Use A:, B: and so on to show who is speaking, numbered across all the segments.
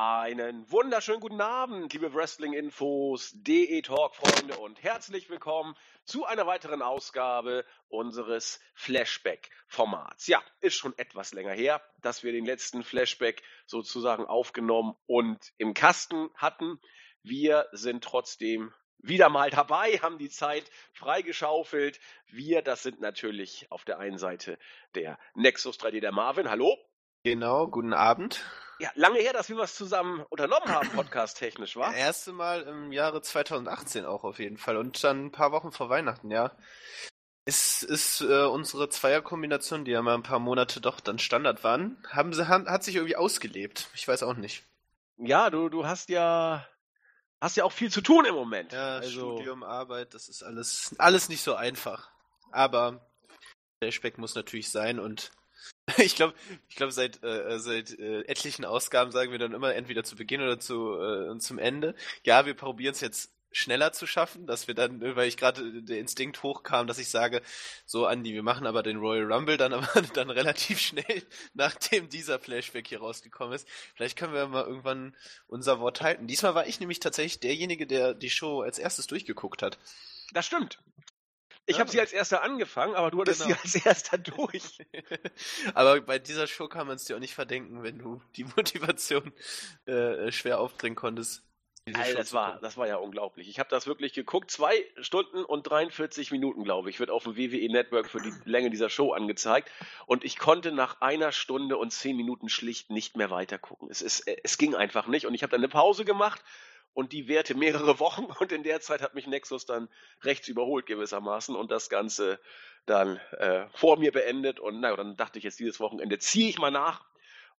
A: Einen wunderschönen guten Abend, liebe Wrestling-Infos, DE-Talk-Freunde und herzlich willkommen zu einer weiteren Ausgabe unseres Flashback-Formats. Ja, ist schon etwas länger her, dass wir den letzten Flashback sozusagen aufgenommen und im Kasten hatten. Wir sind trotzdem wieder mal dabei, haben die Zeit freigeschaufelt. Wir, das sind natürlich auf der einen Seite der Nexus 3D der Marvin. Hallo.
B: Genau, guten Abend.
A: Ja, lange her, dass wir was zusammen unternommen haben, podcast-technisch, war?
B: Das erste Mal im Jahre 2018 auch auf jeden Fall und dann ein paar Wochen vor Weihnachten, ja. Es ist äh, unsere Zweierkombination, die ja mal ein paar Monate doch dann Standard waren, haben sie, haben, hat sich irgendwie ausgelebt. Ich weiß auch nicht.
A: Ja, du, du hast ja hast ja auch viel zu tun im Moment.
B: Ja, also... Studium, Arbeit, das ist alles, alles nicht so einfach. Aber der Speck muss natürlich sein und Ich glaube, ich glaube seit äh, seit äh, etlichen Ausgaben sagen wir dann immer entweder zu Beginn oder zu äh, zum Ende. Ja, wir probieren es jetzt schneller zu schaffen, dass wir dann, weil ich gerade der Instinkt hochkam, dass ich sage, so Andi, wir machen aber den Royal Rumble dann aber dann relativ schnell, nachdem dieser Flashback hier rausgekommen ist. Vielleicht können wir mal irgendwann unser Wort halten. Diesmal war ich nämlich tatsächlich derjenige, der die Show als erstes durchgeguckt hat.
A: Das stimmt. Ich habe sie als erster angefangen, aber du hattest genau. sie als erster durch.
B: aber bei dieser Show kann man es dir auch nicht verdenken, wenn du die Motivation äh, schwer aufbringen konntest.
A: Alter, das war, das war ja unglaublich. Ich habe das wirklich geguckt. Zwei Stunden und 43 Minuten, glaube ich, wird auf dem WWE Network für die Länge dieser Show angezeigt. Und ich konnte nach einer Stunde und zehn Minuten schlicht nicht mehr weitergucken. Es, ist, es ging einfach nicht. Und ich habe dann eine Pause gemacht und die Werte mehrere Wochen und in der Zeit hat mich Nexus dann rechts überholt gewissermaßen und das Ganze dann äh, vor mir beendet und naja, dann dachte ich jetzt dieses Wochenende ziehe ich mal nach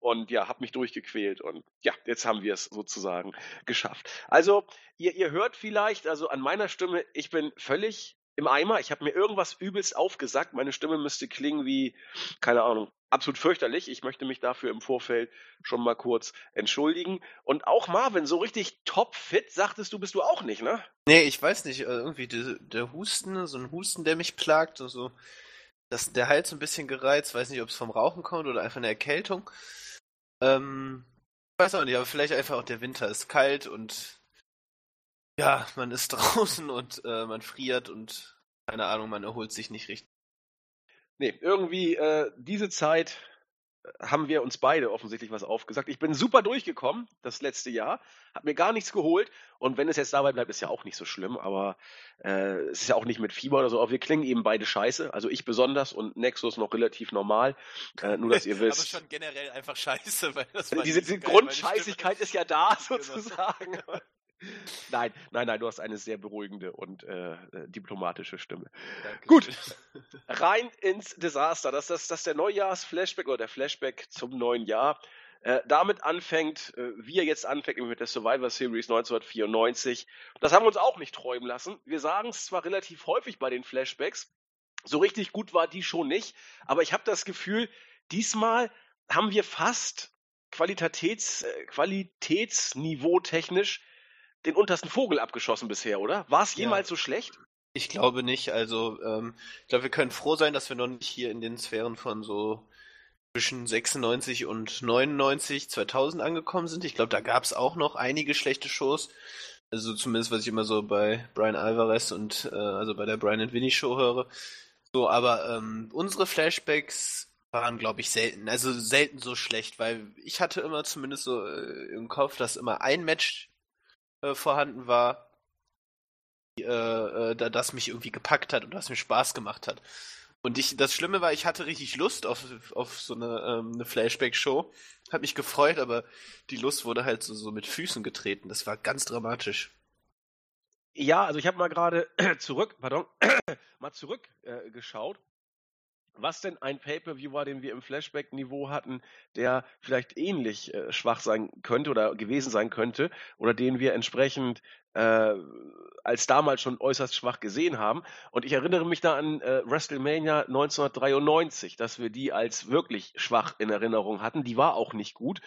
A: und ja, habe mich durchgequält und ja, jetzt haben wir es sozusagen geschafft. Also ihr, ihr hört vielleicht, also an meiner Stimme, ich bin völlig im Eimer. Ich habe mir irgendwas übelst aufgesagt. Meine Stimme müsste klingen wie, keine Ahnung, absolut fürchterlich. Ich möchte mich dafür im Vorfeld schon mal kurz entschuldigen. Und auch Marvin, so richtig topfit, sagtest du, bist du auch nicht, ne?
B: Nee, ich weiß nicht. Also irgendwie der, der Husten, so ein Husten, der mich plagt, so. Das, der Hals ein bisschen gereizt, weiß nicht, ob es vom Rauchen kommt oder einfach eine Erkältung. Ähm, weiß auch nicht, aber vielleicht einfach auch der Winter ist kalt und ja, man ist draußen und äh, man friert und keine Ahnung, man erholt sich nicht richtig.
A: Nee, irgendwie äh, diese Zeit äh, haben wir uns beide offensichtlich was aufgesagt. Ich bin super durchgekommen das letzte Jahr, habe mir gar nichts geholt und wenn es jetzt dabei bleibt, ist ja auch nicht so schlimm, aber äh, es ist ja auch nicht mit Fieber oder so, aber wir klingen eben beide scheiße, also ich besonders und Nexus noch relativ normal, äh, nur dass ihr wisst.
B: aber schon generell einfach scheiße, weil
A: das Diese, diese Grundscheißigkeit ist ja da genau. sozusagen. Genau. Nein, nein, nein, du hast eine sehr beruhigende und äh, diplomatische Stimme. Danke. Gut, rein ins Desaster. Das, das, das der Neujahrs-Flashback oder der Flashback zum neuen Jahr. Äh, damit anfängt, äh, wie er jetzt anfängt mit der Survivor Series 1994. Das haben wir uns auch nicht träumen lassen. Wir sagen es zwar relativ häufig bei den Flashbacks, so richtig gut war die schon nicht, aber ich habe das Gefühl, diesmal haben wir fast Qualitäts, äh, Qualitätsniveau technisch den untersten Vogel abgeschossen bisher, oder? War es jemals ja. so schlecht?
B: Ich glaube nicht. Also, ähm, ich glaube, wir können froh sein, dass wir noch nicht hier in den Sphären von so zwischen 96 und 99, 2000 angekommen sind. Ich glaube, da gab es auch noch einige schlechte Shows. Also zumindest, was ich immer so bei Brian Alvarez und äh, also bei der Brian and Winnie Show höre. So, aber ähm, unsere Flashbacks waren, glaube ich, selten. Also selten so schlecht, weil ich hatte immer zumindest so äh, im Kopf, dass immer ein Match äh, vorhanden war, äh, äh, das mich irgendwie gepackt hat und das mir Spaß gemacht hat. Und ich, das Schlimme war, ich hatte richtig Lust auf, auf so eine, ähm, eine Flashback-Show. Hab mich gefreut, aber die Lust wurde halt so, so mit Füßen getreten. Das war ganz dramatisch.
A: Ja, also ich habe mal gerade zurück, pardon, mal zurückgeschaut. Äh, was denn ein Pay-per-View war, den wir im Flashback-Niveau hatten, der vielleicht ähnlich äh, schwach sein könnte oder gewesen sein könnte oder den wir entsprechend äh, als damals schon äußerst schwach gesehen haben. Und ich erinnere mich da an äh, WrestleMania 1993, dass wir die als wirklich schwach in Erinnerung hatten. Die war auch nicht gut,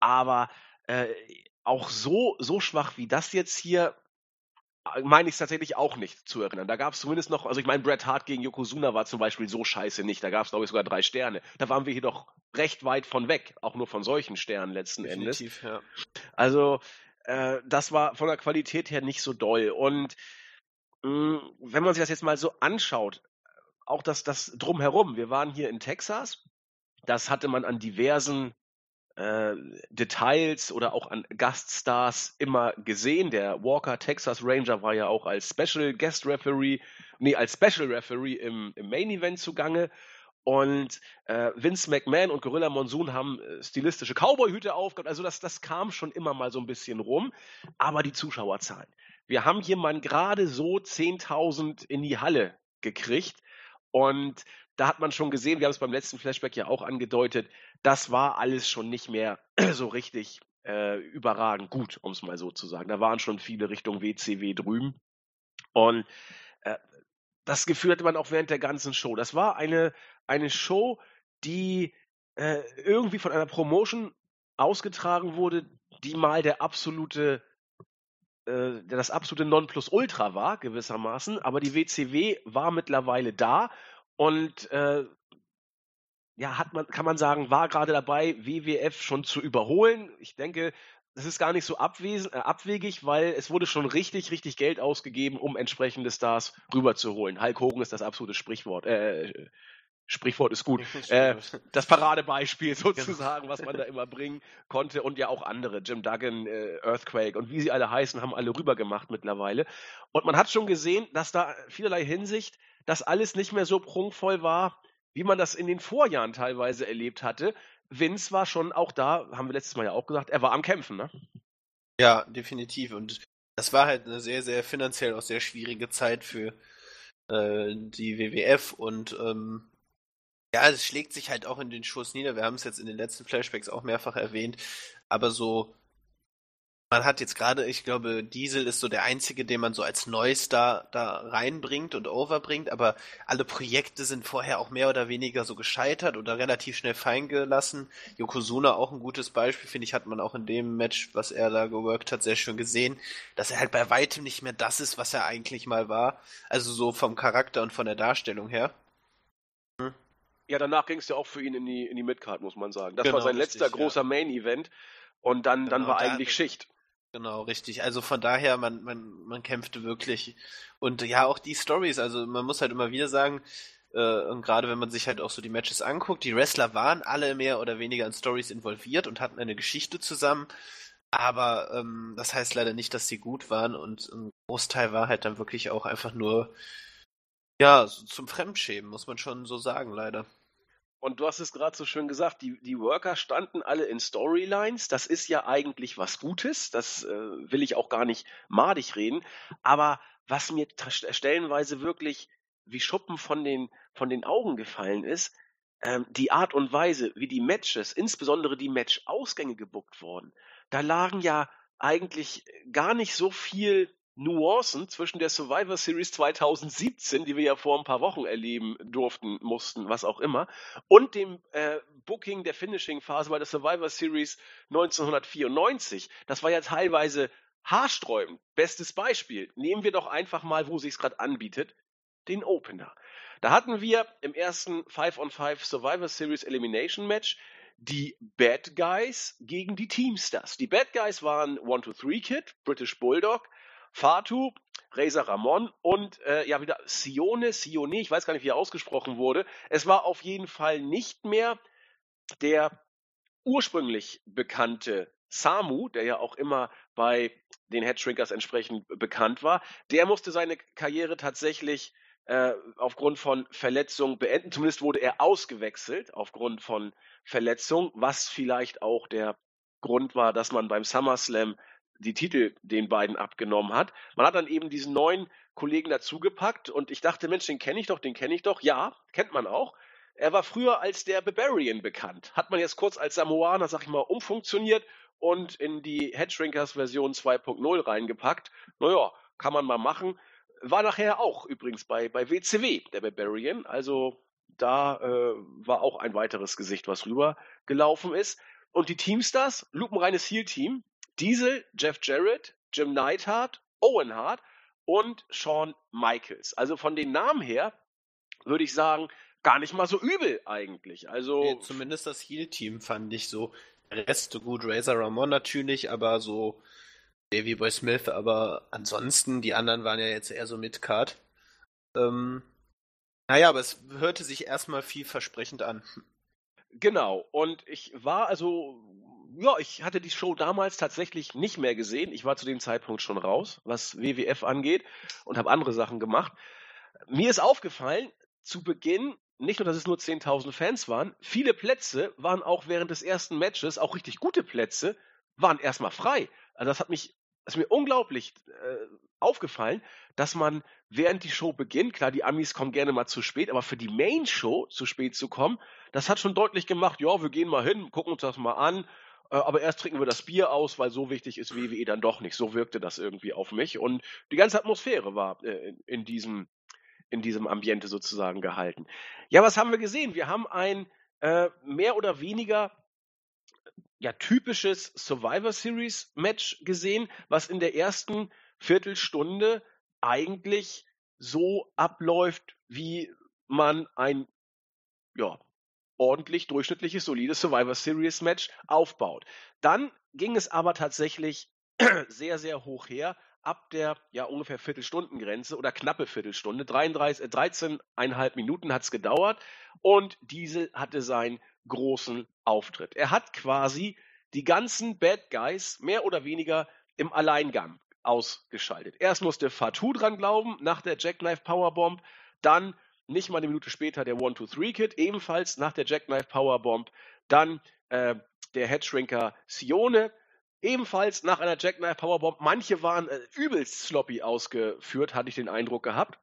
A: aber äh, auch so so schwach wie das jetzt hier meine ich es tatsächlich auch nicht zu erinnern. Da gab es zumindest noch, also ich meine, Bret Hart gegen Yokozuna war zum Beispiel so scheiße nicht. Da gab es, glaube ich, sogar drei Sterne. Da waren wir hier doch recht weit von weg, auch nur von solchen Sternen letzten Definitiv, Endes. Ja. Also, äh, das war von der Qualität her nicht so doll. Und mh, mm, wenn man sich das jetzt mal so anschaut, auch das, das drumherum, wir waren hier in Texas, das hatte man an diversen äh, Details oder auch an Gaststars immer gesehen. Der Walker Texas Ranger war ja auch als Special Guest Referee, nee, als Special Referee im, im Main Event zugange. Und äh, Vince McMahon und Gorilla Monsoon haben äh, stilistische Cowboy-Hüte aufgehabt. Also das, das kam schon immer mal so ein bisschen rum. Aber die Zuschauerzahlen. Wir haben hier mal gerade so 10.000 in die Halle gekriegt. Und da hat man schon gesehen, wir haben es beim letzten Flashback ja auch angedeutet, das war alles schon nicht mehr so richtig äh, überragend gut, um es mal so zu sagen. Da waren schon viele Richtung WCW drüben. Und äh, das Gefühl hatte man auch während der ganzen Show. Das war eine, eine Show, die äh, irgendwie von einer Promotion ausgetragen wurde, die mal der absolute äh, das absolute Nonplusultra war, gewissermaßen, aber die WCW war mittlerweile da und äh, ja, hat man, kann man sagen, war gerade dabei, WWF schon zu überholen. Ich denke, das ist gar nicht so abwesen, äh, abwegig, weil es wurde schon richtig, richtig Geld ausgegeben, um entsprechende Stars rüberzuholen. Hulk Hogan ist das absolute Sprichwort. Äh, Sprichwort ist gut. Äh, das Paradebeispiel genau. sozusagen, was man da immer bringen konnte und ja auch andere, Jim Duggan, äh, Earthquake und wie sie alle heißen, haben alle rübergemacht mittlerweile. Und man hat schon gesehen, dass da vielerlei Hinsicht das alles nicht mehr so prunkvoll war, wie man das in den Vorjahren teilweise erlebt hatte. Vince war schon auch da, haben wir letztes Mal ja auch gesagt, er war am Kämpfen, ne?
B: Ja, definitiv. Und das war halt eine sehr, sehr finanziell auch sehr schwierige Zeit für äh, die WWF und ähm, ja, es schlägt sich halt auch in den Shows nieder. Wir haben es jetzt in den letzten Flashbacks auch mehrfach erwähnt. Aber so, man hat jetzt gerade, ich glaube, Diesel ist so der einzige, den man so als Neustar da reinbringt und overbringt. Aber alle Projekte sind vorher auch mehr oder weniger so gescheitert oder relativ schnell fallen gelassen. Yokozuna auch ein gutes Beispiel, finde ich, hat man auch in dem Match, was er da geworkt hat, sehr schön gesehen, dass er halt bei weitem nicht mehr das ist, was er eigentlich mal war. Also so vom Charakter und von der Darstellung her.
A: Hm. Ja, danach ging es ja auch für ihn in die, in die Midcard, muss man sagen. Das genau, war sein richtig, letzter großer ja. Main-Event und dann, genau, dann war eigentlich Schicht.
B: Genau, richtig. Also von daher, man, man, man kämpfte wirklich. Und ja, auch die Stories, also man muss halt immer wieder sagen, äh, und gerade wenn man sich halt auch so die Matches anguckt, die Wrestler waren alle mehr oder weniger in Stories involviert und hatten eine Geschichte zusammen. Aber ähm, das heißt leider nicht, dass sie gut waren und ein Großteil war halt dann wirklich auch einfach nur ja, so zum Fremdschämen, muss man schon so sagen, leider.
A: Und du hast es gerade so schön gesagt, die, die Worker standen alle in Storylines. Das ist ja eigentlich was Gutes. Das äh, will ich auch gar nicht madig reden. Aber was mir stellenweise wirklich wie Schuppen von den, von den Augen gefallen ist, ähm, die Art und Weise, wie die Matches, insbesondere die Match-Ausgänge gebuckt wurden. Da lagen ja eigentlich gar nicht so viel Nuancen zwischen der Survivor Series 2017, die wir ja vor ein paar Wochen erleben durften, mussten, was auch immer, und dem äh, Booking der Finishing-Phase bei der Survivor Series 1994. Das war ja teilweise haarsträubend. Bestes Beispiel. Nehmen wir doch einfach mal, wo sich's gerade anbietet, den Opener. Da hatten wir im ersten 5-on-5 Survivor Series Elimination Match die Bad Guys gegen die Teamsters. Die Bad Guys waren 1-2-3 Kid, British Bulldog, Fatu, Reza Ramon und äh, ja wieder Sione, Sione, ich weiß gar nicht, wie er ausgesprochen wurde. Es war auf jeden Fall nicht mehr der ursprünglich bekannte Samu, der ja auch immer bei den Headshrinkers entsprechend bekannt war. Der musste seine Karriere tatsächlich äh, aufgrund von Verletzung beenden. Zumindest wurde er ausgewechselt aufgrund von Verletzung, was vielleicht auch der Grund war, dass man beim SummerSlam die Titel den beiden abgenommen hat. Man hat dann eben diesen neuen Kollegen dazugepackt und ich dachte, Mensch, den kenne ich doch, den kenne ich doch. Ja, kennt man auch. Er war früher als der Barbarian bekannt. Hat man jetzt kurz als Samoaner, sag ich mal, umfunktioniert und in die Headshrinkers Version 2.0 reingepackt. Naja, kann man mal machen. War nachher auch übrigens bei, bei WCW der Barbarian. Also da äh, war auch ein weiteres Gesicht, was rübergelaufen ist. Und die Teamstars, lupenreines Heal-Team, Diesel, Jeff Jarrett, Jim Neidhart, Owen Hart und Shawn Michaels. Also von den Namen her würde ich sagen, gar nicht mal so übel eigentlich. Also
B: nee, zumindest das Heal-Team fand ich so. Der Rest so gut, Razor Ramon natürlich, aber so Davy Boy Smith, aber ansonsten, die anderen waren ja jetzt eher so Midcard. Ähm, naja, aber es hörte sich erstmal vielversprechend an.
A: Genau, und ich war also, ja, ich hatte die Show damals tatsächlich nicht mehr gesehen. Ich war zu dem Zeitpunkt schon raus, was WWF angeht und habe andere Sachen gemacht. Mir ist aufgefallen, zu Beginn, nicht nur, dass es nur 10.000 Fans waren, viele Plätze waren auch während des ersten Matches, auch richtig gute Plätze, waren erstmal frei. Also das hat mich, das ist mir unglaublich äh, aufgefallen, dass man während die Show beginnt, klar, die Amis kommen gerne mal zu spät, aber für die Main Show zu spät zu kommen, das hat schon deutlich gemacht, ja, wir gehen mal hin, gucken uns das mal an, aber erst trinken wir das Bier aus, weil so wichtig ist WWE dann doch nicht. So wirkte das irgendwie auf mich und die ganze Atmosphäre war äh, in diesem in diesem Ambiente sozusagen gehalten. Ja, was haben wir gesehen? Wir haben ein äh, mehr oder weniger ja, typisches Survivor Series Match gesehen, was in der ersten Viertelstunde eigentlich so abläuft, wie man ein ja, ordentlich durchschnittliches, solides Survivor Series Match aufbaut. Dann ging es aber tatsächlich sehr, sehr hoch her. Ab der ja ungefähr Viertelstundengrenze oder knappe Viertelstunde, 33, äh, 13,5 Minuten hat es gedauert und Diesel hatte seinen großen Auftritt. Er hat quasi die ganzen Bad Guys mehr oder weniger im Alleingang ausgeschaltet. Erst musste Fatou dran glauben, nach der Jackknife Powerbomb, dann nicht mal eine Minute später der One-Two-Three-Kid, ebenfalls nach der Jackknife Powerbomb, dann äh, der Headshrinker Sione, ebenfalls nach einer Jackknife Powerbomb. Manche waren äh, übelst sloppy ausgeführt, hatte ich den Eindruck gehabt.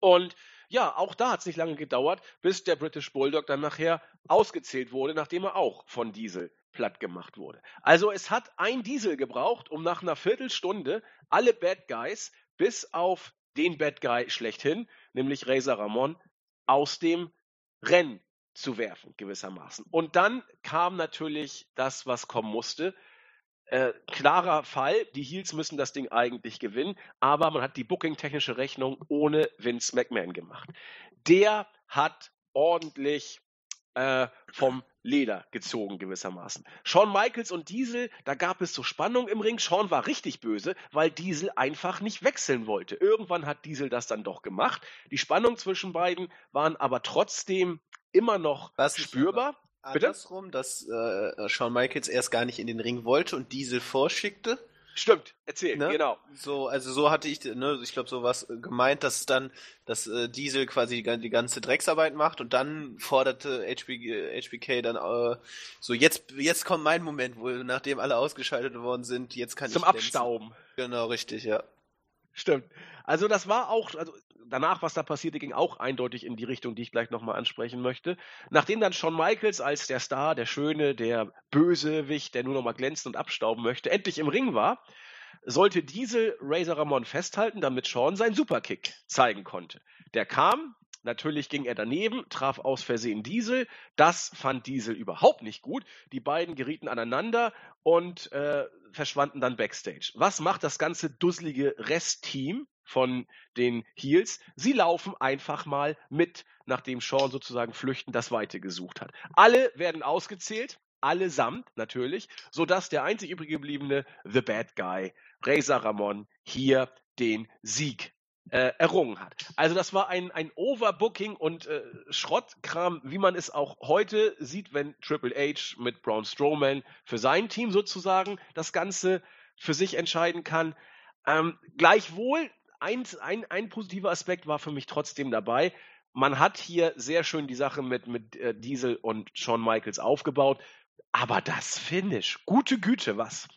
A: Und ja, auch da hat es nicht lange gedauert, bis der British Bulldog dann nachher ausgezählt wurde, nachdem er auch von Diesel platt gemacht wurde. Also es hat ein Diesel gebraucht, um nach einer Viertelstunde alle Bad Guys bis auf den Bad Guy schlechthin, nämlich Razor Ramon, aus dem Rennen zu werfen, gewissermaßen. Und dann kam natürlich das, was kommen musste. Äh, klarer Fall, die Heels müssen das Ding eigentlich gewinnen, aber man hat die booking-technische Rechnung ohne Vince McMahon gemacht. Der hat ordentlich äh, vom Leder gezogen gewissermaßen. Shawn Michaels und Diesel, da gab es so Spannung im Ring. Shawn war richtig böse, weil Diesel einfach nicht wechseln wollte. Irgendwann hat Diesel das dann doch gemacht. Die Spannung zwischen beiden waren aber trotzdem immer noch Was spürbar.
B: Andersrum, dass äh, Shawn Michaels erst gar nicht in den Ring wollte und Diesel vorschickte.
A: Stimmt, erzähl, ne? genau.
B: So, also so hatte ich, ne, ich glaube, so was gemeint, dass dann, dass äh, Diesel quasi die, die, ganze Drecksarbeit macht und dann forderte HB, HBK dann äh, so, jetzt, jetzt kommt mein Moment, wo nachdem alle ausgeschaltet worden sind, jetzt kann
A: Zum ich. Zum Abstauben.
B: Genau, richtig, ja.
A: Stimmt. Also das war auch, also danach, was da passierte, ging auch eindeutig in die Richtung, die ich gleich nochmal ansprechen möchte. Nachdem dann Shawn Michaels als der Star, der Schöne, der Bösewicht, der nur nochmal glänzen und abstauben möchte, endlich im Ring war, sollte Diesel Razor Ramon festhalten, damit Shawn seinen Superkick zeigen konnte. Der kam, Natürlich ging er daneben, traf aus Versehen Diesel. Das fand Diesel überhaupt nicht gut. Die beiden gerieten aneinander und äh, verschwanden dann backstage. Was macht das ganze dusselige Restteam von den Heels? Sie laufen einfach mal mit, nachdem Sean sozusagen flüchten das Weite gesucht hat. Alle werden ausgezählt, allesamt natürlich, sodass der einzig übrig gebliebene The Bad Guy, Razor Ramon, hier den Sieg äh, errungen hat. Also das war ein, ein Overbooking und äh, Schrottkram, wie man es auch heute sieht, wenn Triple H mit Braun Strowman für sein Team sozusagen das Ganze für sich entscheiden kann. Ähm, gleichwohl, ein, ein, ein positiver Aspekt war für mich trotzdem dabei. Man hat hier sehr schön die Sache mit, mit äh, Diesel und Shawn Michaels aufgebaut. Aber das Finish, gute Güte, was?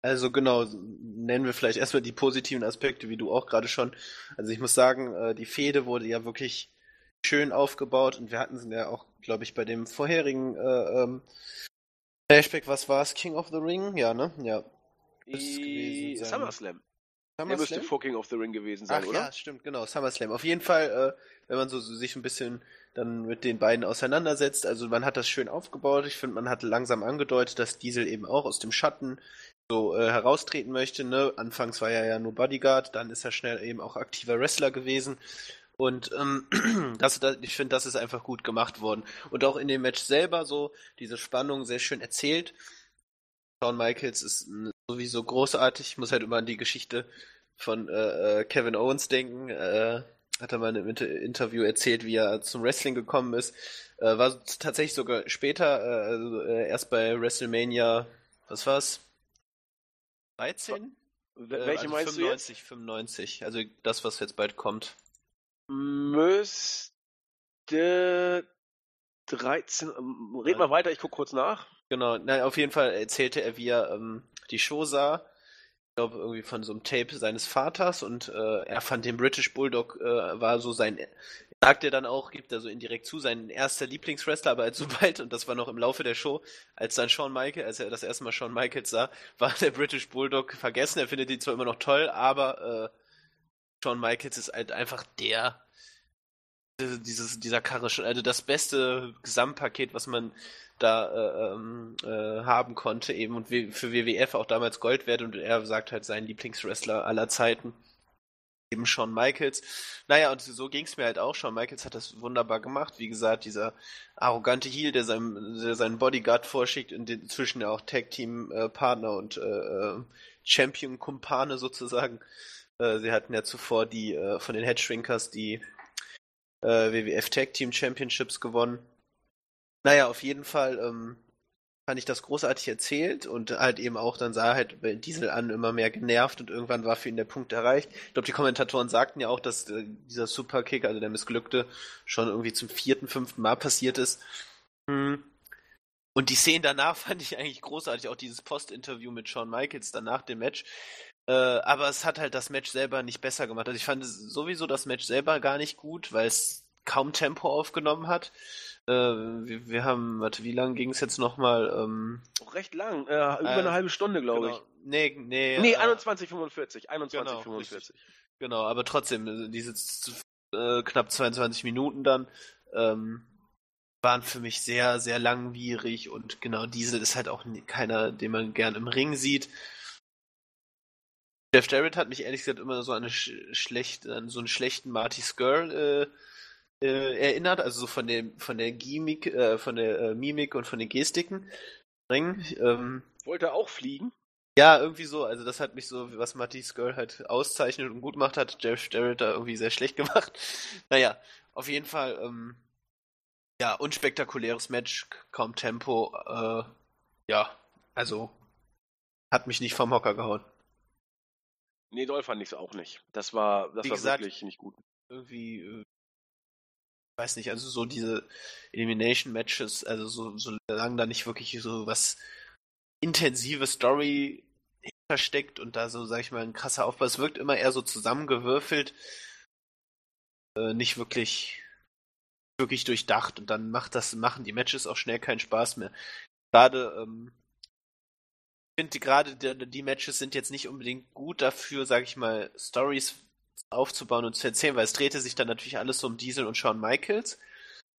B: Also genau, nennen wir vielleicht erstmal die positiven Aspekte, wie du auch gerade schon. Also ich muss sagen, äh, die Fehde wurde ja wirklich schön aufgebaut und wir hatten sie ja auch, glaube ich, bei dem vorherigen äh, ähm, Flashback, was war es? King of the Ring? Ja, ne? Ja.
A: Die SummerSlam. SummerSlam? müsste vor King of the Ring gewesen sein,
B: Ach,
A: oder?
B: Ja, stimmt, genau, SummerSlam. Auf jeden Fall, äh, wenn man so, so sich ein bisschen dann mit den beiden auseinandersetzt, also man hat das schön aufgebaut. Ich finde, man hat langsam angedeutet, dass Diesel eben auch aus dem Schatten so äh, heraustreten möchte. Ne? Anfangs war er ja nur Bodyguard, dann ist er schnell eben auch aktiver Wrestler gewesen. Und ähm, das, das, ich finde, das ist einfach gut gemacht worden. Und auch in dem Match selber so, diese Spannung sehr schön erzählt. Shawn Michaels ist sowieso großartig. Ich muss halt immer an die Geschichte von äh, äh Kevin Owens denken. Äh, hat er mal in einem Interview erzählt, wie er zum Wrestling gekommen ist. Äh, war tatsächlich sogar später, äh, also, äh, erst bei WrestleMania, was war's? 13?
A: Welche also meinst
B: 95, du jetzt? 95, also das, was jetzt bald kommt.
A: Müsste 13. Ähm, red mal weiter, ich gucke kurz nach.
B: Genau, na, auf jeden Fall erzählte er, wie er ähm, die Show sah glaube, irgendwie von so einem Tape seines Vaters und äh, er fand den British Bulldog, äh, war so sein, sagt er dann auch, gibt er so indirekt zu, sein erster Lieblingswrestler, aber als sobald, und das war noch im Laufe der Show, als dann Shawn Michaels, als er das erste Mal Shawn Michaels sah, war der British Bulldog vergessen, er findet ihn zwar immer noch toll, aber äh, Shawn Michaels ist halt einfach der, dieses, dieser Karre, also das beste Gesamtpaket, was man da äh, ähm, äh, haben konnte eben und für WWF auch damals Gold wert und er sagt halt sein Lieblingswrestler aller Zeiten eben Shawn Michaels. Naja, und so ging es mir halt auch. Shawn Michaels hat das wunderbar gemacht. Wie gesagt, dieser arrogante Heel, der, seinem, der seinen Bodyguard vorschickt inzwischen ja auch Tag-Team-Partner und äh, äh, Champion-Kumpane sozusagen. Äh, sie hatten ja zuvor die äh, von den Headshrinkers die äh, WWF Tag-Team Championships gewonnen. Naja, auf jeden Fall ähm, fand ich das großartig erzählt und halt eben auch, dann sah halt Diesel an immer mehr genervt und irgendwann war für ihn der Punkt erreicht. Ich glaube, die Kommentatoren sagten ja auch, dass äh, dieser Superkick, also der missglückte, schon irgendwie zum vierten, fünften Mal passiert ist. Hm. Und die Szenen danach fand ich eigentlich großartig, auch dieses Post-Interview mit Shawn Michaels danach dem Match. Äh, aber es hat halt das Match selber nicht besser gemacht. Also ich fand sowieso das Match selber gar nicht gut, weil es kaum Tempo aufgenommen hat. Äh, wir, wir, haben, warte, wie lang ging es jetzt nochmal? Ähm,
A: recht lang, äh, über äh, eine halbe Stunde, glaube
B: genau. ich. Nee, nee.
A: Nee, 21,45. 21,45. Genau,
B: genau, aber trotzdem, äh, diese äh, knapp 22 Minuten dann ähm, waren für mich sehr, sehr langwierig und genau Diesel ist halt auch keiner, den man gern im Ring sieht. Jeff Jarrett hat mich ehrlich gesagt immer so an, eine sch schlecht, an so einen schlechten Marty Skrull äh, äh, erinnert, also so von dem von der Gimik, äh, von der äh, Mimik und von den Gestiken. Ähm,
A: Wollte auch fliegen?
B: Ja, irgendwie so. Also das hat mich so, was Matisse Girl halt auszeichnet und gut macht, hat Jeff Jarrett da irgendwie sehr schlecht gemacht. Naja, auf jeden Fall, ähm, ja, unspektakuläres Match, kaum Tempo. Äh, ja, also hat mich nicht vom Hocker gehauen.
A: Nee, doll fand ich es auch nicht. Das war, das
B: Wie
A: war
B: gesagt,
A: wirklich nicht gut.
B: Irgendwie äh, weiß nicht, also so diese Elimination Matches, also so, solange da nicht wirklich so was intensive Story hintersteckt und da so, sag ich mal, ein krasser Aufbau, es wirkt immer eher so zusammengewürfelt, äh, nicht wirklich, wirklich durchdacht und dann macht das, machen die Matches auch schnell keinen Spaß mehr. Gerade, ähm, ich finde gerade die, die Matches sind jetzt nicht unbedingt gut dafür, sag ich mal, Stories aufzubauen und zu erzählen, weil es drehte sich dann natürlich alles so um Diesel und Shawn Michaels,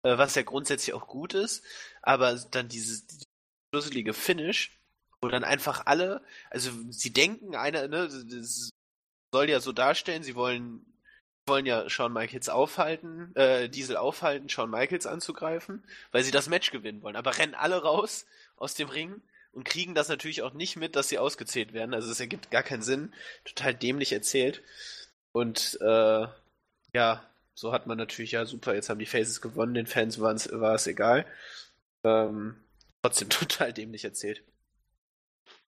B: äh, was ja grundsätzlich auch gut ist, aber dann dieses, dieses schlüsselige Finish, wo dann einfach alle, also sie denken, einer, ne, das soll ja so darstellen, sie wollen wollen ja Shawn Michaels aufhalten, äh, Diesel aufhalten, Shawn Michaels anzugreifen, weil sie das Match gewinnen wollen. Aber rennen alle raus aus dem Ring und kriegen das natürlich auch nicht mit, dass sie ausgezählt werden. Also es ergibt gar keinen Sinn. Total dämlich erzählt. Und äh, ja, so hat man natürlich, ja super, jetzt haben die Faces gewonnen, den Fans war es egal. Ähm, trotzdem total dämlich erzählt.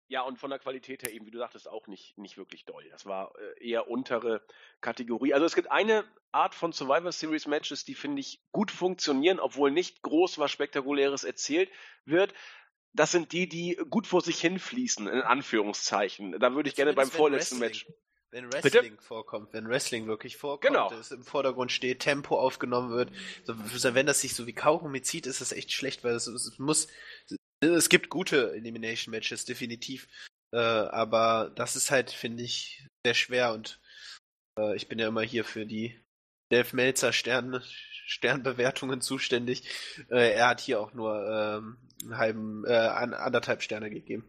A: Ja, und von der Qualität her eben, wie du sagtest, auch nicht, nicht wirklich doll. Das war äh, eher untere Kategorie. Also es gibt eine Art von Survivor Series Matches, die finde ich gut funktionieren, obwohl nicht groß was Spektakuläres erzählt wird. Das sind die, die gut vor sich hinfließen, in Anführungszeichen. Da würde ich gerne beim vorletzten Wrestling. Match.
B: Wenn Wrestling Bitte? vorkommt, wenn Wrestling wirklich vorkommt,
A: genau.
B: es im Vordergrund steht, Tempo aufgenommen wird, so, wenn das sich so wie Kaugummi zieht, ist das echt schlecht, weil es, es muss, es gibt gute Elimination Matches, definitiv, äh, aber das ist halt, finde ich, sehr schwer und äh, ich bin ja immer hier für die Delf Melzer Stern, Sternbewertungen zuständig. Äh, er hat hier auch nur ähm, einen halben, äh, anderthalb Sterne gegeben.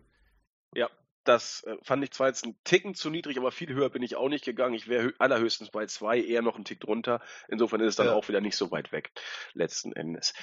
A: Ja, Das äh, fand ich zwar jetzt einen Ticken zu niedrig, aber viel höher bin ich auch nicht gegangen. Ich wäre allerhöchstens bei zwei, eher noch einen Tick drunter. Insofern ist es dann
B: Ja.
A: auch wieder nicht so weit weg, letzten Endes.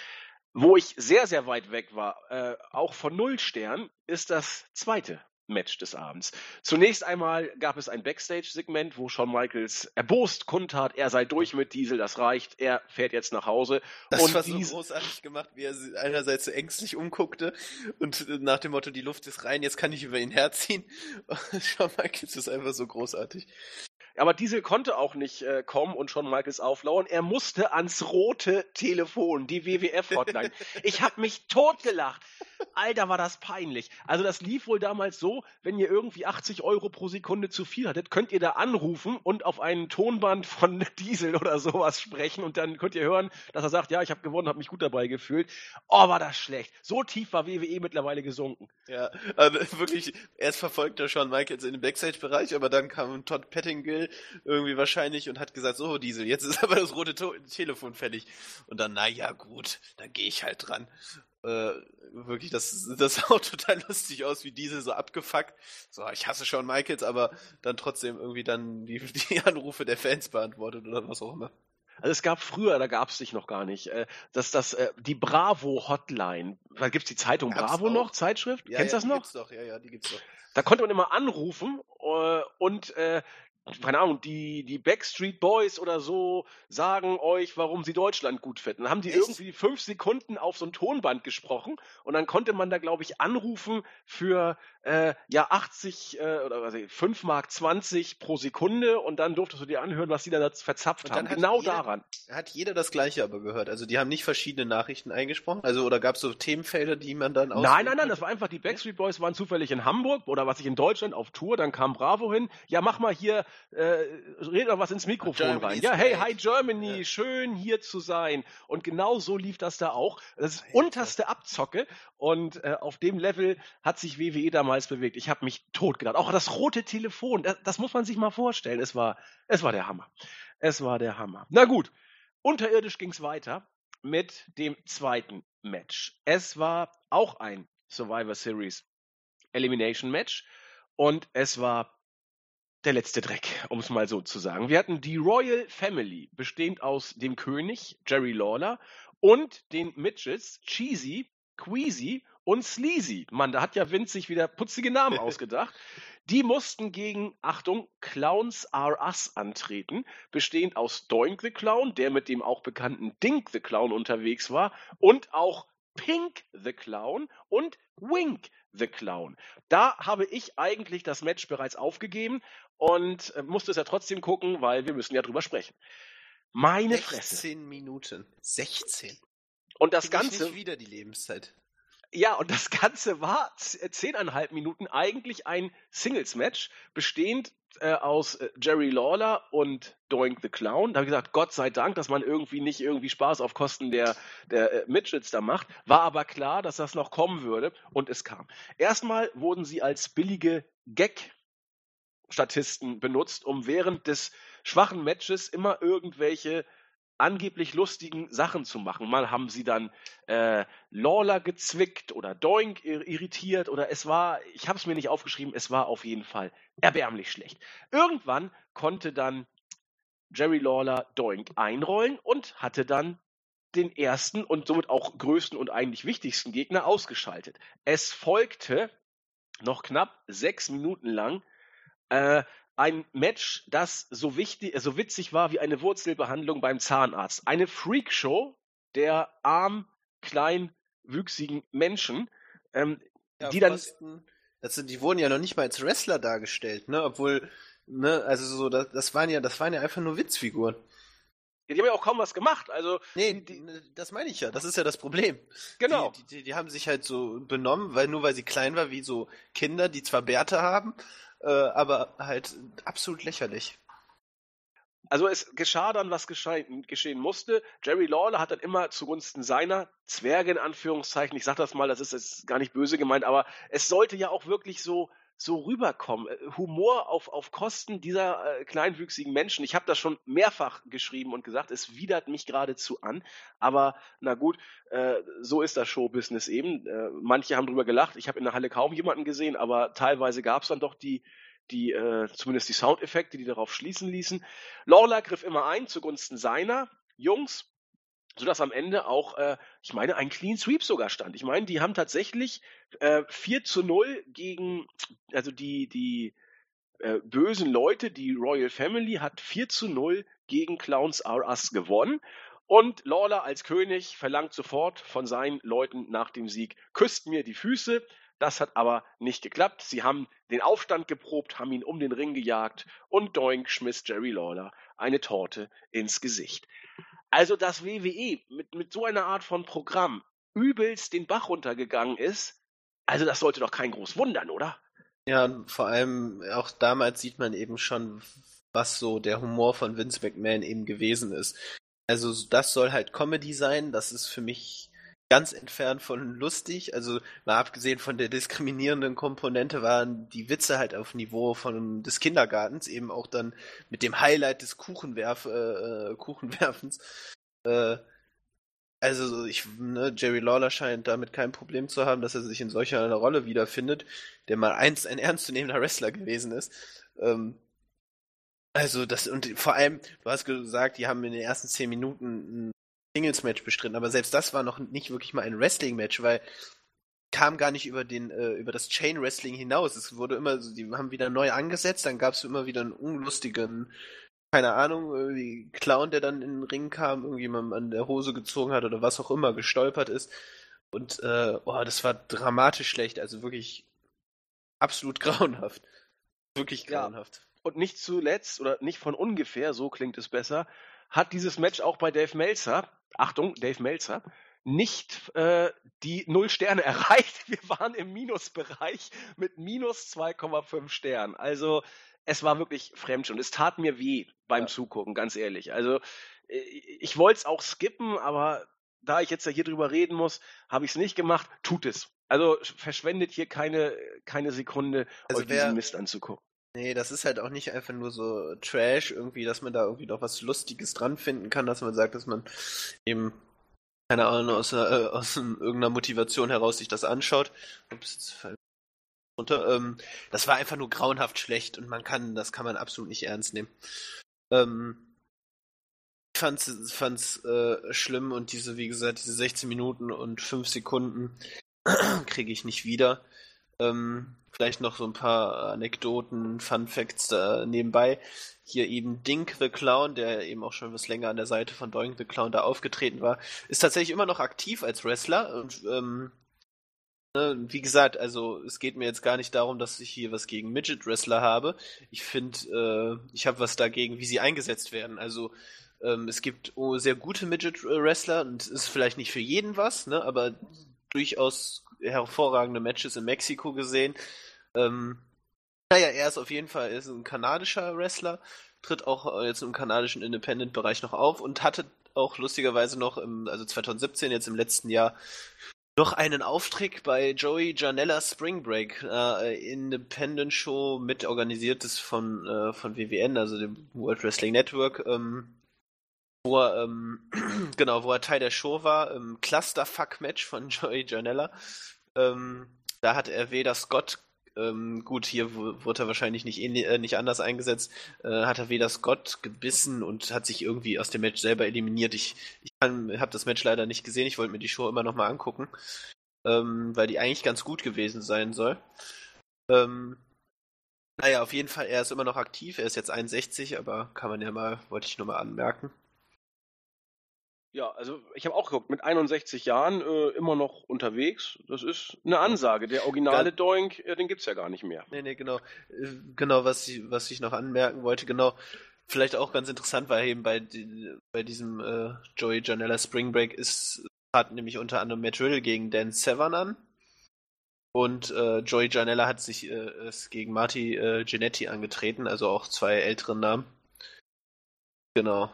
A: Wo ich sehr, sehr weit weg war, äh, auch von Null Stern, ist das zweite Match des Abends. Zunächst einmal gab es ein Backstage-Segment, wo Shawn Michaels erbost kundtat, er sei durch mit Diesel, das reicht, er fährt jetzt nach Hause.
B: Das
A: und
B: war so großartig gemacht, wie er einerseits so ängstlich umguckte und nach dem Motto, die Luft ist rein, jetzt kann ich über ihn herziehen. Shawn Michaels ist einfach so großartig.
A: Aber Diesel konnte auch nicht äh, kommen und Shawn Michaels auflauern. Er musste ans rote Telefon, die WWF-Hotline. ich habe mich totgelacht. Alter, war das peinlich. Also das lief wohl damals so, wenn ihr irgendwie 80 Euro pro Sekunde zu viel hattet, könnt ihr da anrufen und auf einen Tonband von Diesel oder sowas sprechen und dann könnt ihr hören, dass er sagt, ja, ich habe gewonnen, habe mich gut dabei gefühlt. Oh, war das schlecht. So tief war WWE mittlerweile gesunken.
B: Ja, aber wirklich, erst verfolgt er Shawn Michaels in den Backstage-Bereich, aber dann kam Todd Pettingill irgendwie wahrscheinlich und hat gesagt, so Diesel, jetzt ist aber das rote to Telefon fällig. Und dann, na ja, gut, dann gehe ich halt dran. Äh, wirklich, das, das sah auch total lustig aus, wie Diesel so abgefuckt. So, ich hasse Shawn Michaels, aber dann trotzdem irgendwie dann die, die Anrufe der Fans beantwortet oder was auch immer.
A: Also es gab früher, da gab es dich noch gar nicht, äh, dass das äh, die Bravo Hotline, da gibt's die Zeitung
B: Gab's
A: Bravo
B: auch?
A: noch, Zeitschrift,
B: Ja,
A: kennst du
B: ja,
A: das
B: die
A: noch?
B: Gibt's doch, ja, ja, die gibt's doch.
A: Da konnte man immer anrufen äh, und äh, keine Ahnung, die, die Backstreet Boys oder so sagen euch, warum sie Deutschland gut finden. Dann haben die
B: Echt?
A: irgendwie fünf Sekunden auf so ein Tonband gesprochen und dann konnte man da, glaube ich, anrufen für äh, ja 80 äh, oder was ich, 5 Mark 20 pro Sekunde und dann durftest du dir anhören, was die da verzapft haben. Genau
B: jeder-
A: daran.
B: Hat jeder das gleiche aber gehört? Also die haben nicht verschiedene Nachrichten eingesprochen? Also oder gab es so Themenfelder, die man dann
A: Nein,
B: auswählen
A: nein, nein,
B: konnte?
A: das war einfach, die Backstreet Boys waren zufällig in Hamburg oder was ich in Deutschland auf Tour, dann kam Bravo hin, ja, mach mal hier, äh, red mal was ins Mikrofon
B: Germany
A: rein. Ja, hey, hi Germany,
B: Ja.
A: schön hier zu sein. Und genau so lief das da auch. Das ist unterste Abzocke und äh, auf dem Level hat sich WWE damals bewegt. Ich habe mich tot gedacht. Auch das rote Telefon, das, das muss man sich mal vorstellen. Es war, es war der Hammer. Es war der Hammer. Na gut, unterirdisch ging's weiter mit dem zweiten Match. Es war auch ein Survivor Series Elimination Match und es war der letzte Dreck, um es mal so zu sagen. Wir hatten die Royal Family, bestehend aus dem König Jerry Lawler und den Midgets Cheesy, Queasy und Sleazy. Mann, da hat ja Vince sich wieder putzige Namen ausgedacht. Die mussten gegen, Achtung, Clowns Are Us antreten, bestehend aus Doink the Clown, der mit dem auch bekannten Dink the Clown unterwegs war, und auch Pink the Clown und Wink the Clown. Da habe ich eigentlich das Match bereits aufgegeben und äh, musste es ja trotzdem gucken, weil wir müssen ja drüber sprechen. Meine Fresse.
B: 16 Minuten. 16.
A: Und das
B: ich
A: Ganze,
B: nicht wieder die Lebenszeit.
A: ja, und das Ganze war z- zehneinhalb Minuten eigentlich ein Singles-Match, bestehend äh, aus äh, Jerry Lawler und Doink the Clown. Da habe ich gesagt, Gott sei Dank, dass man irgendwie nicht irgendwie Spaß auf Kosten der, der äh, Midgets da macht. War aber klar, dass das noch kommen würde und es kam. Erstmal wurden sie als billige Gag-Statisten benutzt, um während des schwachen Matches immer irgendwelche angeblich lustigen Sachen zu machen. Mal haben sie dann äh, Lawler gezwickt oder Doink ir- irritiert oder es war, ich habe es mir nicht aufgeschrieben, es war auf jeden Fall erbärmlich schlecht. Irgendwann konnte dann Jerry Lawler Doink einrollen und hatte dann den ersten und somit auch größten und eigentlich wichtigsten Gegner ausgeschaltet. Es folgte noch knapp sechs Minuten lang äh, ein Match, das so wichtig, so witzig war wie eine Wurzelbehandlung beim Zahnarzt. Eine Freakshow der arm, klein, wüchsigen Menschen, ähm,
B: Ja,
A: die dann
B: Pfosten, das sind, die wurden ja noch nicht mal als Wrestler dargestellt, ne? Obwohl, ne, also so, das, das waren ja, das waren ja einfach nur Witzfiguren.
A: die haben ja auch kaum was gemacht. Also
B: Nee,
A: die,
B: die, das meine ich ja. Das ist ja das Problem.
A: genau.
B: Die, die, die haben sich halt so benommen, weil nur weil sie klein war, wie so Kinder, die zwar Bärte haben, äh, aber halt absolut lächerlich.
A: Also es geschah dann, was geschehen, musste. Jerry Lawler hat dann immer zugunsten seiner Zwerge in Anführungszeichen, ich sage das mal, das ist jetzt gar nicht böse gemeint, aber es sollte ja auch wirklich so so rüberkommen. Äh, Humor auf, auf Kosten dieser äh, kleinwüchsigen Menschen. Ich habe das schon mehrfach geschrieben und gesagt, es widert mich geradezu an. Aber na gut, äh, so ist das Showbusiness eben. Äh, manche haben drüber gelacht. Ich habe in der Halle kaum jemanden gesehen, aber teilweise gab es dann doch die, die äh, zumindest die Soundeffekte, die darauf schließen ließen. Lawler griff immer ein zugunsten seiner Jungs sodass am Ende auch, äh, ich meine, ein Clean Sweep sogar stand. Ich meine, die haben tatsächlich äh, 4 zu 0 gegen, also die, die äh, bösen Leute, die Royal Family hat 4 zu 0 gegen Clowns R Us gewonnen. Und Lawler als König verlangt sofort von seinen Leuten nach dem Sieg, küsst mir die Füße. Das hat aber nicht geklappt. Sie haben den Aufstand geprobt, haben ihn um den Ring gejagt und doink schmiss Jerry Lawler eine Torte ins Gesicht. Also, dass WWE mit, mit so einer Art von Programm übelst den Bach runtergegangen ist, also das sollte doch kein groß wundern, oder?
B: Ja, vor allem auch damals sieht man eben schon, was so der Humor von Vince McMahon eben gewesen ist. Also das soll halt Comedy sein, das ist für mich ganz entfernt von lustig. Also mal abgesehen von der diskriminierenden Komponente waren die Witze halt auf Niveau von des Kindergartens, eben auch dann mit dem Highlight des Kuchenwerf, äh, äh Kuchenwerfens. Äh, also ich, ne, Jerry Lawler scheint damit kein Problem zu haben, dass er sich in solcher einer Rolle wiederfindet, der mal einst ein ernstzunehmender Wrestler gewesen ist. Ähm, also das und vor allem, du hast gesagt, die haben in den ersten zehn Minuten Singles-Match bestritten, aber selbst das war noch nicht wirklich mal ein Wrestling-Match, weil kam gar nicht über den äh, über das Chain Wrestling hinaus. Es wurde immer, die haben wieder neu angesetzt, dann gab es immer wieder einen unlustigen, keine Ahnung, irgendwie Clown, der dann in den Ring kam, irgendjemand an der Hose gezogen hat oder was auch immer, gestolpert ist. Und äh, oh, das war dramatisch schlecht, also wirklich absolut grauenhaft. Wirklich grauenhaft. Ja.
A: Und nicht zuletzt, oder nicht von ungefähr, so klingt es besser, hat dieses Match auch bei Dave Meltzer Achtung, Dave Meltzer, nicht äh, die Null Sterne erreicht. Wir waren im Minusbereich mit minus 2,5 Sternen. Also es war wirklich fremd schon. Es tat mir weh beim ja. Zugucken, ganz ehrlich. Also äh, ich wollte es auch skippen, aber da ich jetzt ja hier drüber reden muss, habe ich es nicht gemacht. Tut es. Also verschwendet hier keine, keine Sekunde, also euch wer, diesen Mist anzugucken.
B: Nee, das ist halt auch nicht einfach nur so Trash irgendwie, dass man da irgendwie noch was Lustiges dran finden kann, dass man sagt, dass man eben, keine Ahnung, aus, äh, aus irgendeiner Motivation heraus sich das anschaut. Ups, jetzt fällt runter. Ähm, das war einfach nur grauenhaft schlecht und man kann, das kann man absolut nicht ernst nehmen. Ähm, ich fand's, fand's äh, schlimm und diese, wie gesagt, diese 16 Minuten und 5 Sekunden kriege ich nicht wieder. Ähm, vielleicht noch so ein paar Anekdoten, Fun Facts da nebenbei. Hier eben Dink the Clown, der eben auch schon was länger an der Seite von Doink the Clown da aufgetreten war, ist tatsächlich immer noch aktiv als Wrestler und ähm, ne, wie gesagt, also es geht mir jetzt gar nicht darum, dass ich hier was gegen Midget Wrestler habe. Ich finde, äh, ich habe was dagegen, wie sie eingesetzt werden. Also ähm, es gibt oh, sehr gute Midget Wrestler und es ist vielleicht nicht für jeden was, ne, aber durchaus hervorragende Matches in Mexiko gesehen. Ähm, naja, er ist auf jeden Fall ist ein kanadischer Wrestler, tritt auch äh, jetzt im kanadischen Independent-Bereich noch auf und hatte auch lustigerweise noch im, also 2017, jetzt im letzten Jahr, noch einen Auftritt bei Joey Janella Spring Break, äh, Independent Show mit organisiertes von, äh, von WWN, also dem World Wrestling Network, ähm, wo er, ähm, genau, wo er Teil der Show war, im Clusterfuck-Match von Joey Janella. Ähm, da hat er weder Scott, ähm, gut, hier wurde er wahrscheinlich nicht, äh, nicht anders eingesetzt, äh, hat er weder Scott gebissen und hat sich irgendwie aus dem Match selber eliminiert. Ich, ich habe das Match leider nicht gesehen, ich wollte mir die Show immer nochmal angucken, ähm, weil die eigentlich ganz gut gewesen sein soll. Ähm, naja, auf jeden Fall, er ist immer noch aktiv, er ist jetzt 61, aber kann man ja mal, wollte ich nur mal anmerken.
A: Ja, also ich habe auch geguckt, mit 61 Jahren äh, immer noch unterwegs. Das ist eine Ansage. Der originale Gan Doink, äh, den gibt's ja gar nicht mehr.
B: Nee, nee, genau. Äh, genau, was ich, was ich noch anmerken wollte, genau. Vielleicht auch ganz interessant war eben bei, bei diesem äh, Joey Janella Spring Break ist, hat nämlich unter anderem Matt Riddle gegen Dan Severn an. Und äh, Joey Janella hat sich äh, gegen Marty äh, Genetti angetreten, also auch zwei ältere Namen. Genau.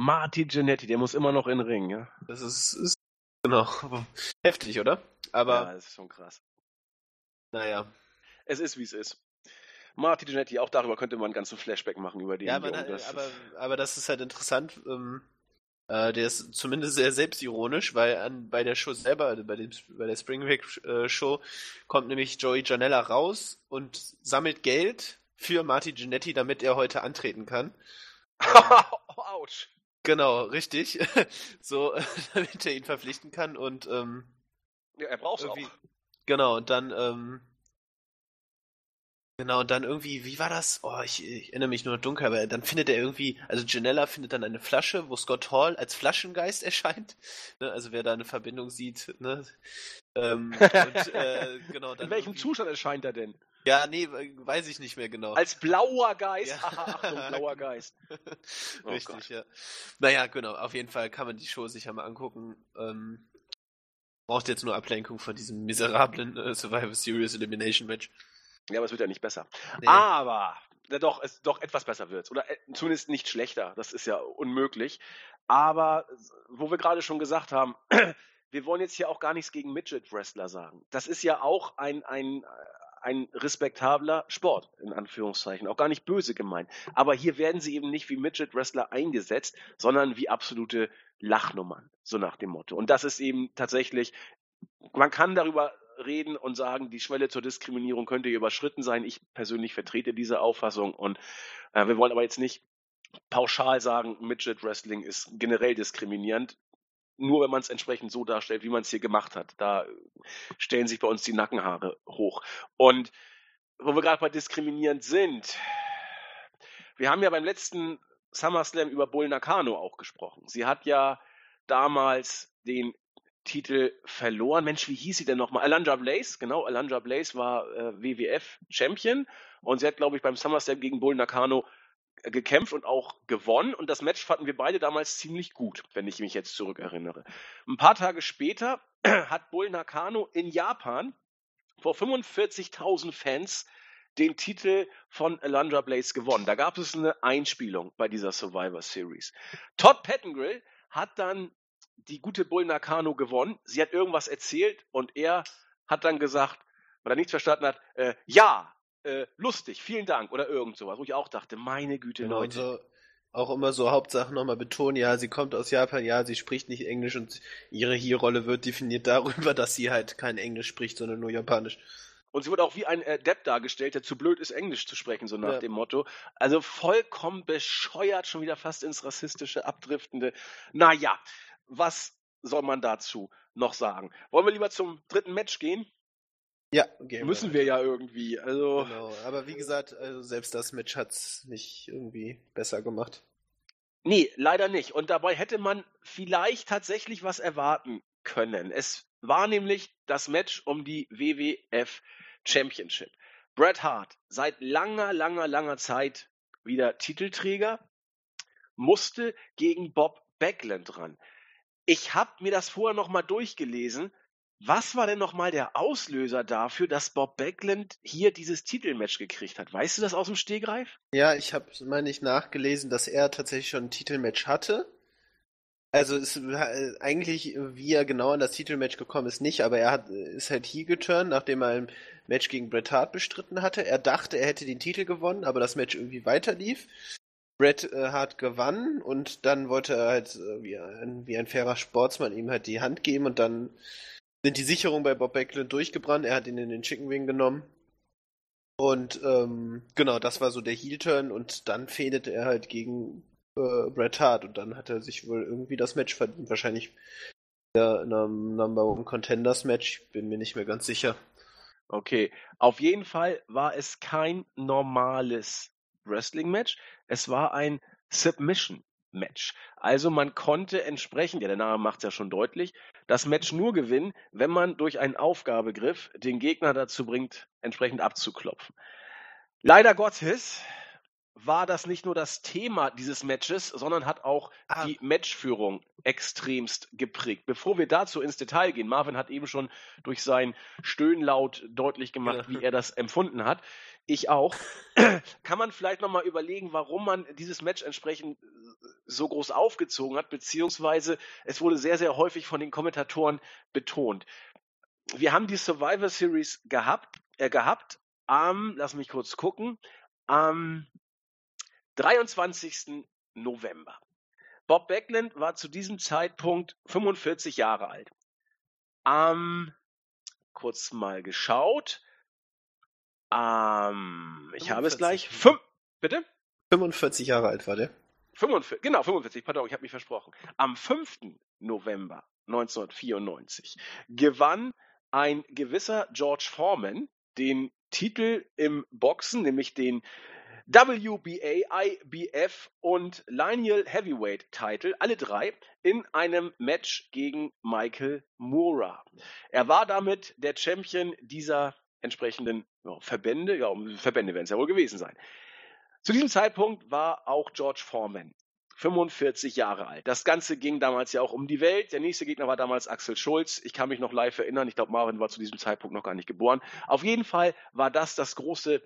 A: Marty Genetti, der muss immer noch in den Ring, ja.
B: Das ist, ist genau heftig, oder? Aber
A: ja, das ist schon krass.
B: Naja.
A: es ist wie es ist. Marty Giannetti, auch darüber könnte man einen ganzen Flashback machen über den
B: Ja,
A: Jungen. Das
B: aber, aber das ist halt interessant. Ähm, äh, der ist zumindest sehr selbstironisch, weil an, bei der Show selber, also bei, dem, bei der Spring Break äh, Show, kommt nämlich Joey Janella raus und sammelt Geld für Marty Giannetti, damit er heute antreten kann.
A: Autsch.
B: Genau, richtig. so, damit er ihn verpflichten kann und ähm,
A: Ja, er braucht es auch.
B: irgendwie. Genau, und dann, ähm, genau, und dann irgendwie, wie war das? Oh, ich, ich erinnere mich nur dunkel, aber dann findet er irgendwie, also Janella findet dann eine Flasche, wo Scott Hall als Flaschengeist erscheint. Ne, also wer da eine Verbindung sieht, ne? Ähm, und, äh, genau, dann
A: In welchem
B: irgendwie-
A: Zustand erscheint er denn?
B: Ja, nee, weiß ich nicht mehr genau.
A: Als blauer Geist?
B: Ja.
A: Achtung, blauer Geist. Oh
B: Richtig,
A: Gott.
B: ja. Naja, genau, auf jeden Fall kann man die Show sich ja mal angucken. Ähm, braucht jetzt nur Ablenkung von diesem miserablen äh, Survivor Series Elimination Match.
A: Ja, aber es wird ja nicht besser.
B: Nee.
A: Aber, ja doch, es doch etwas besser wird. Oder äh, zumindest nicht schlechter. Das ist ja unmöglich. Aber, wo wir gerade schon gesagt haben, wir wollen jetzt hier auch gar nichts gegen Midget-Wrestler sagen. Das ist ja auch ein, ein, ein respektabler Sport, in Anführungszeichen. Auch gar nicht böse gemeint. Aber hier werden sie eben nicht wie Midget-Wrestler eingesetzt, sondern wie absolute Lachnummern. So nach dem Motto. Und das ist eben tatsächlich, man kann darüber reden und sagen, die Schwelle zur Diskriminierung könnte überschritten sein. Ich persönlich vertrete diese Auffassung und äh, wir wollen aber jetzt nicht pauschal sagen, Midget Wrestling ist generell diskriminierend. Nur wenn man es entsprechend so darstellt, wie man es hier gemacht hat. Da stellen sich bei uns die Nackenhaare hoch. Und wo wir gerade bei diskriminierend sind, wir haben ja beim letzten SummerSlam über Bull Nakano auch gesprochen. Sie hat ja damals den Titel verloren. Mensch, wie hieß sie denn nochmal? Alundra Blaze, genau. Alundra Blaze war äh, WWF Champion und sie hat, glaube ich, beim SummerSlam gegen Bull Nakano äh, gekämpft und auch gewonnen. Und das Match fanden wir beide damals ziemlich gut, wenn ich mich jetzt zurückerinnere. Ein paar Tage später hat Bull Nakano in Japan vor 45.000 Fans den Titel von Alundra Blaze gewonnen. Da gab es eine Einspielung bei dieser Survivor Series. Todd Pettengill hat dann die gute Bull Nakano gewonnen. Sie hat irgendwas erzählt und er hat dann gesagt, weil er nichts verstanden hat, äh, ja, äh, lustig, vielen Dank oder irgend sowas, wo ich auch dachte, meine Güte,
B: Genau,
A: Leute.
B: so auch immer so Hauptsachen nochmal betonen, ja, sie kommt aus Japan, ja, sie spricht nicht Englisch und ihre Hier-Rolle wird definiert darüber, dass sie halt kein Englisch spricht, sondern nur Japanisch.
A: Und sie wird auch wie ein äh, Depp dargestellt, der zu blöd ist, Englisch zu sprechen, so nach
B: Ja.
A: dem Motto. Also vollkommen bescheuert, schon wieder fast ins Rassistische abdriftende. Naja, was soll man dazu noch sagen? Wollen wir lieber zum dritten Match gehen?
B: Ja, gehen
A: Müssen wir ja irgendwie. Also,
B: Genau, aber wie gesagt, also selbst das Match hat's nicht irgendwie besser gemacht.
A: nee, leider nicht. Und dabei hätte man vielleicht tatsächlich was erwarten können. Es war nämlich das Match um die WWF Championship. Bret Hart, seit langer, langer, langer Zeit wieder Titelträger, musste gegen Bob Backlund ran. Ich habe mir das vorher nochmal durchgelesen. Was war denn nochmal der Auslöser dafür, dass Bob Backlund hier dieses Titelmatch gekriegt hat? Weißt du das aus dem Stegreif?
B: Ja, ich habe, meine ich, nachgelesen, dass er tatsächlich schon ein Titelmatch hatte. Also es, äh, eigentlich, wie er genau an das Titelmatch gekommen ist, nicht, aber er hat, ist halt heel geturnt, nachdem er ein Match gegen Bret Hart bestritten hatte. Er dachte, er hätte den Titel gewonnen, aber das Match irgendwie weiterlief. Bret äh, Hart gewann und dann wollte er halt äh, wie, ein, wie ein fairer Sportsmann ihm halt die Hand geben und dann sind die Sicherungen bei Bob Backlund durchgebrannt. Er hat ihn in den Chicken Wing genommen. Und ähm, genau, das war so der Heel-Turn und dann fädete er halt gegen äh, Bret Hart und dann hat er sich wohl irgendwie das Match verdient. Wahrscheinlich in einem Number One Contenders Match, bin mir nicht mehr ganz sicher.
A: Okay, auf jeden Fall war es kein normales Wrestling-Match, es war ein Submission-Match. Also man konnte entsprechend, ja der Name macht es ja schon deutlich, das Match nur gewinnen, wenn man durch einen Aufgabegriff den Gegner dazu bringt, entsprechend abzuklopfen. Leider Gottes war das nicht nur das Thema dieses Matches, sondern hat auch
B: Ah.
A: die Matchführung extremst geprägt. Bevor wir dazu ins Detail gehen, Marvin hat eben schon durch sein Stöhnlaut deutlich gemacht,
B: Ja.
A: wie er das empfunden hat. Ich auch. Kann man vielleicht nochmal überlegen, warum man dieses Match entsprechend so groß aufgezogen hat, beziehungsweise es wurde sehr, sehr häufig von den Kommentatoren betont. Wir haben die Survivor Series gehabt, äh, gehabt am, lass mich kurz gucken, am 23. November. Bob Backlund war zu diesem Zeitpunkt 45 Jahre alt. Ähm, kurz mal geschaut. Ähm, ich habe es gleich. Fünf, bitte?
B: 45 Jahre alt war der.
A: 45, genau, 45, pardon, ich habe mich versprochen. Am 5. November 1994 gewann ein gewisser George Foreman den Titel im Boxen, nämlich den WBA, IBF und Lineal Heavyweight Title, alle drei, in einem Match gegen Michael Moora. Er war damit der Champion dieser entsprechenden ja, Verbände, ja, Verbände werden es ja wohl gewesen sein. Zu diesem Zeitpunkt war auch George Foreman 45 Jahre alt. Das Ganze ging damals ja auch um die Welt. Der nächste Gegner war damals Axel Schulz. Ich kann mich noch live erinnern. Ich glaube, Marvin war zu diesem Zeitpunkt noch gar nicht geboren. Auf jeden Fall war das das große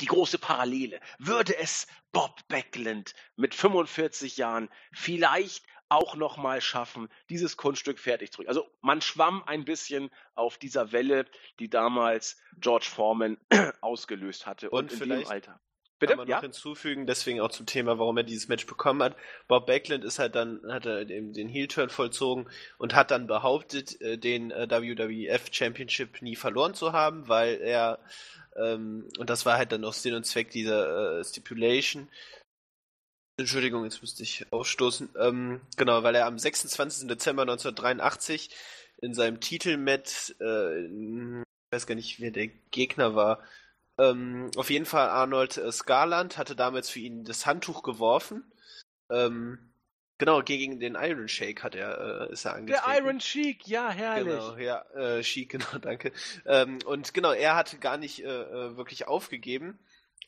A: die große Parallele. Würde es Bob Backlund mit 45 Jahren vielleicht auch noch mal schaffen, dieses Kunststück fertig zu bringen? Also man schwamm ein bisschen auf dieser Welle, die damals George Foreman ausgelöst hatte
B: und, und in dem
A: Alter.
B: Bitte? Kann man ja? noch hinzufügen, deswegen auch zum Thema, warum er dieses Match bekommen hat. Bob Backlund ist halt dann, hat er den, den Heel-Turn vollzogen und hat dann behauptet, äh, den äh, WWF Championship nie verloren zu haben, weil er ähm, und das war halt dann auch Sinn und Zweck dieser äh, Stipulation. Entschuldigung, jetzt müsste ich ausstoßen. Ähm, genau, weil er am 26. Dezember 1983 in seinem Titelmatch, äh, ich weiß gar nicht, wer der Gegner war, ähm, auf jeden Fall Arnold äh, Scarland hatte damals für ihn das Handtuch geworfen. Ähm, Genau, gegen den Iron Shake hat er, äh, ist er angetreten.
A: Der Iron Sheik, ja, herrlich.
B: Genau, ja, äh, Sheik, genau, danke. Ähm, und genau, er hat gar nicht äh, äh, wirklich aufgegeben.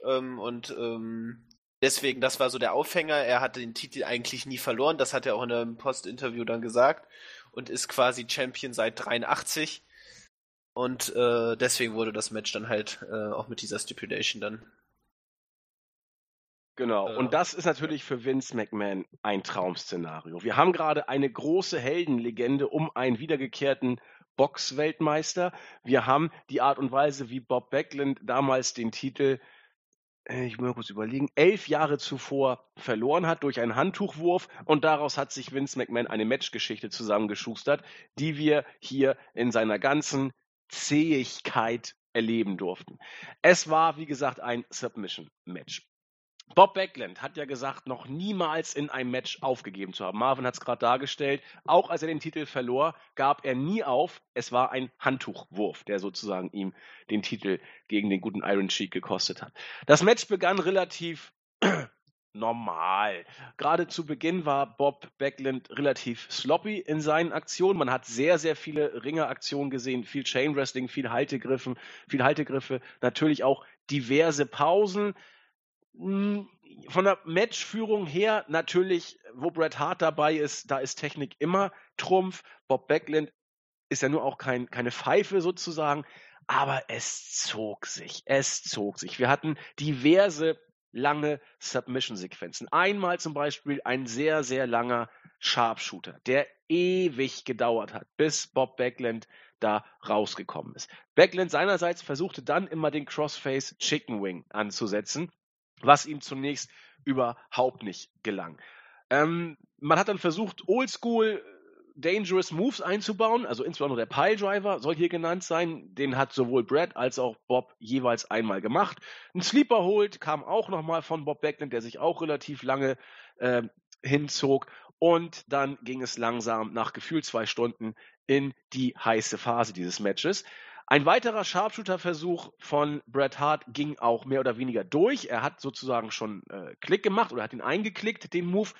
B: Ähm, und ähm, deswegen, das war so der Aufhänger. Er hat den Titel eigentlich nie verloren. Das hat er auch in einem Post-Interview dann gesagt. Und ist quasi Champion seit 83. Und äh, deswegen wurde das Match dann halt äh, auch mit dieser Stipulation dann
A: Genau. Äh, und das ist natürlich für Vince McMahon ein Traum-Szenario. Wir haben gerade eine große Heldenlegende um einen wiedergekehrten Boxweltmeister. Wir haben die Art und Weise, wie Bob Backlund damals den Titel, äh, ich muss mal kurz überlegen, elf Jahre zuvor verloren hat durch einen Handtuchwurf und daraus hat sich Vince McMahon eine Matchgeschichte zusammengeschustert, die wir hier in seiner ganzen Zähigkeit erleben durften. Es war, wie gesagt, ein Submission-Match. Bob Backlund hat ja gesagt, noch niemals in einem Match aufgegeben zu haben. Marvin hat es gerade dargestellt. Auch als er den Titel verlor, gab er nie auf. Es war ein Handtuchwurf, der sozusagen ihm den Titel gegen den guten Iron Sheik gekostet hat. Das Match begann relativ normal. Gerade zu Beginn war Bob Backlund relativ sloppy in seinen Aktionen. Man hat sehr, sehr viele Ringeraktionen gesehen, viel Chain Wrestling, viel Haltegriffen, viel Haltegriffe, natürlich auch diverse Pausen. Hm, von der Matchführung her natürlich, wo Bret Hart dabei ist, da ist Technik immer Trumpf. Bob Backlund ist ja nur auch kein, keine Pfeife sozusagen, aber es zog sich, es zog sich. Wir hatten diverse lange Submission-Sequenzen. Einmal zum Beispiel ein sehr, sehr langer Sharpshooter, der ewig gedauert hat, bis Bob Backlund da rausgekommen ist. Backlund seinerseits versuchte dann immer den Crossface Chicken Wing anzusetzen was ihm zunächst überhaupt nicht gelang. Ähm, man hat dann versucht, Oldschool Dangerous Moves einzubauen, also insbesondere der Piledriver soll hier genannt sein. Den hat sowohl Brad als auch Bob jeweils einmal gemacht. Ein Sleeper Hold kam auch nochmal von Bob Backlund, der sich auch relativ lange äh, hinzog. Und dann ging es langsam nach gefühlt zwei Stunden in die heiße Phase dieses Matches. Ein weiterer Sharpshooter-Versuch von Bret Hart ging auch mehr oder weniger durch. Er hat sozusagen schon äh, Klick gemacht oder hat ihn eingeklickt, den Move.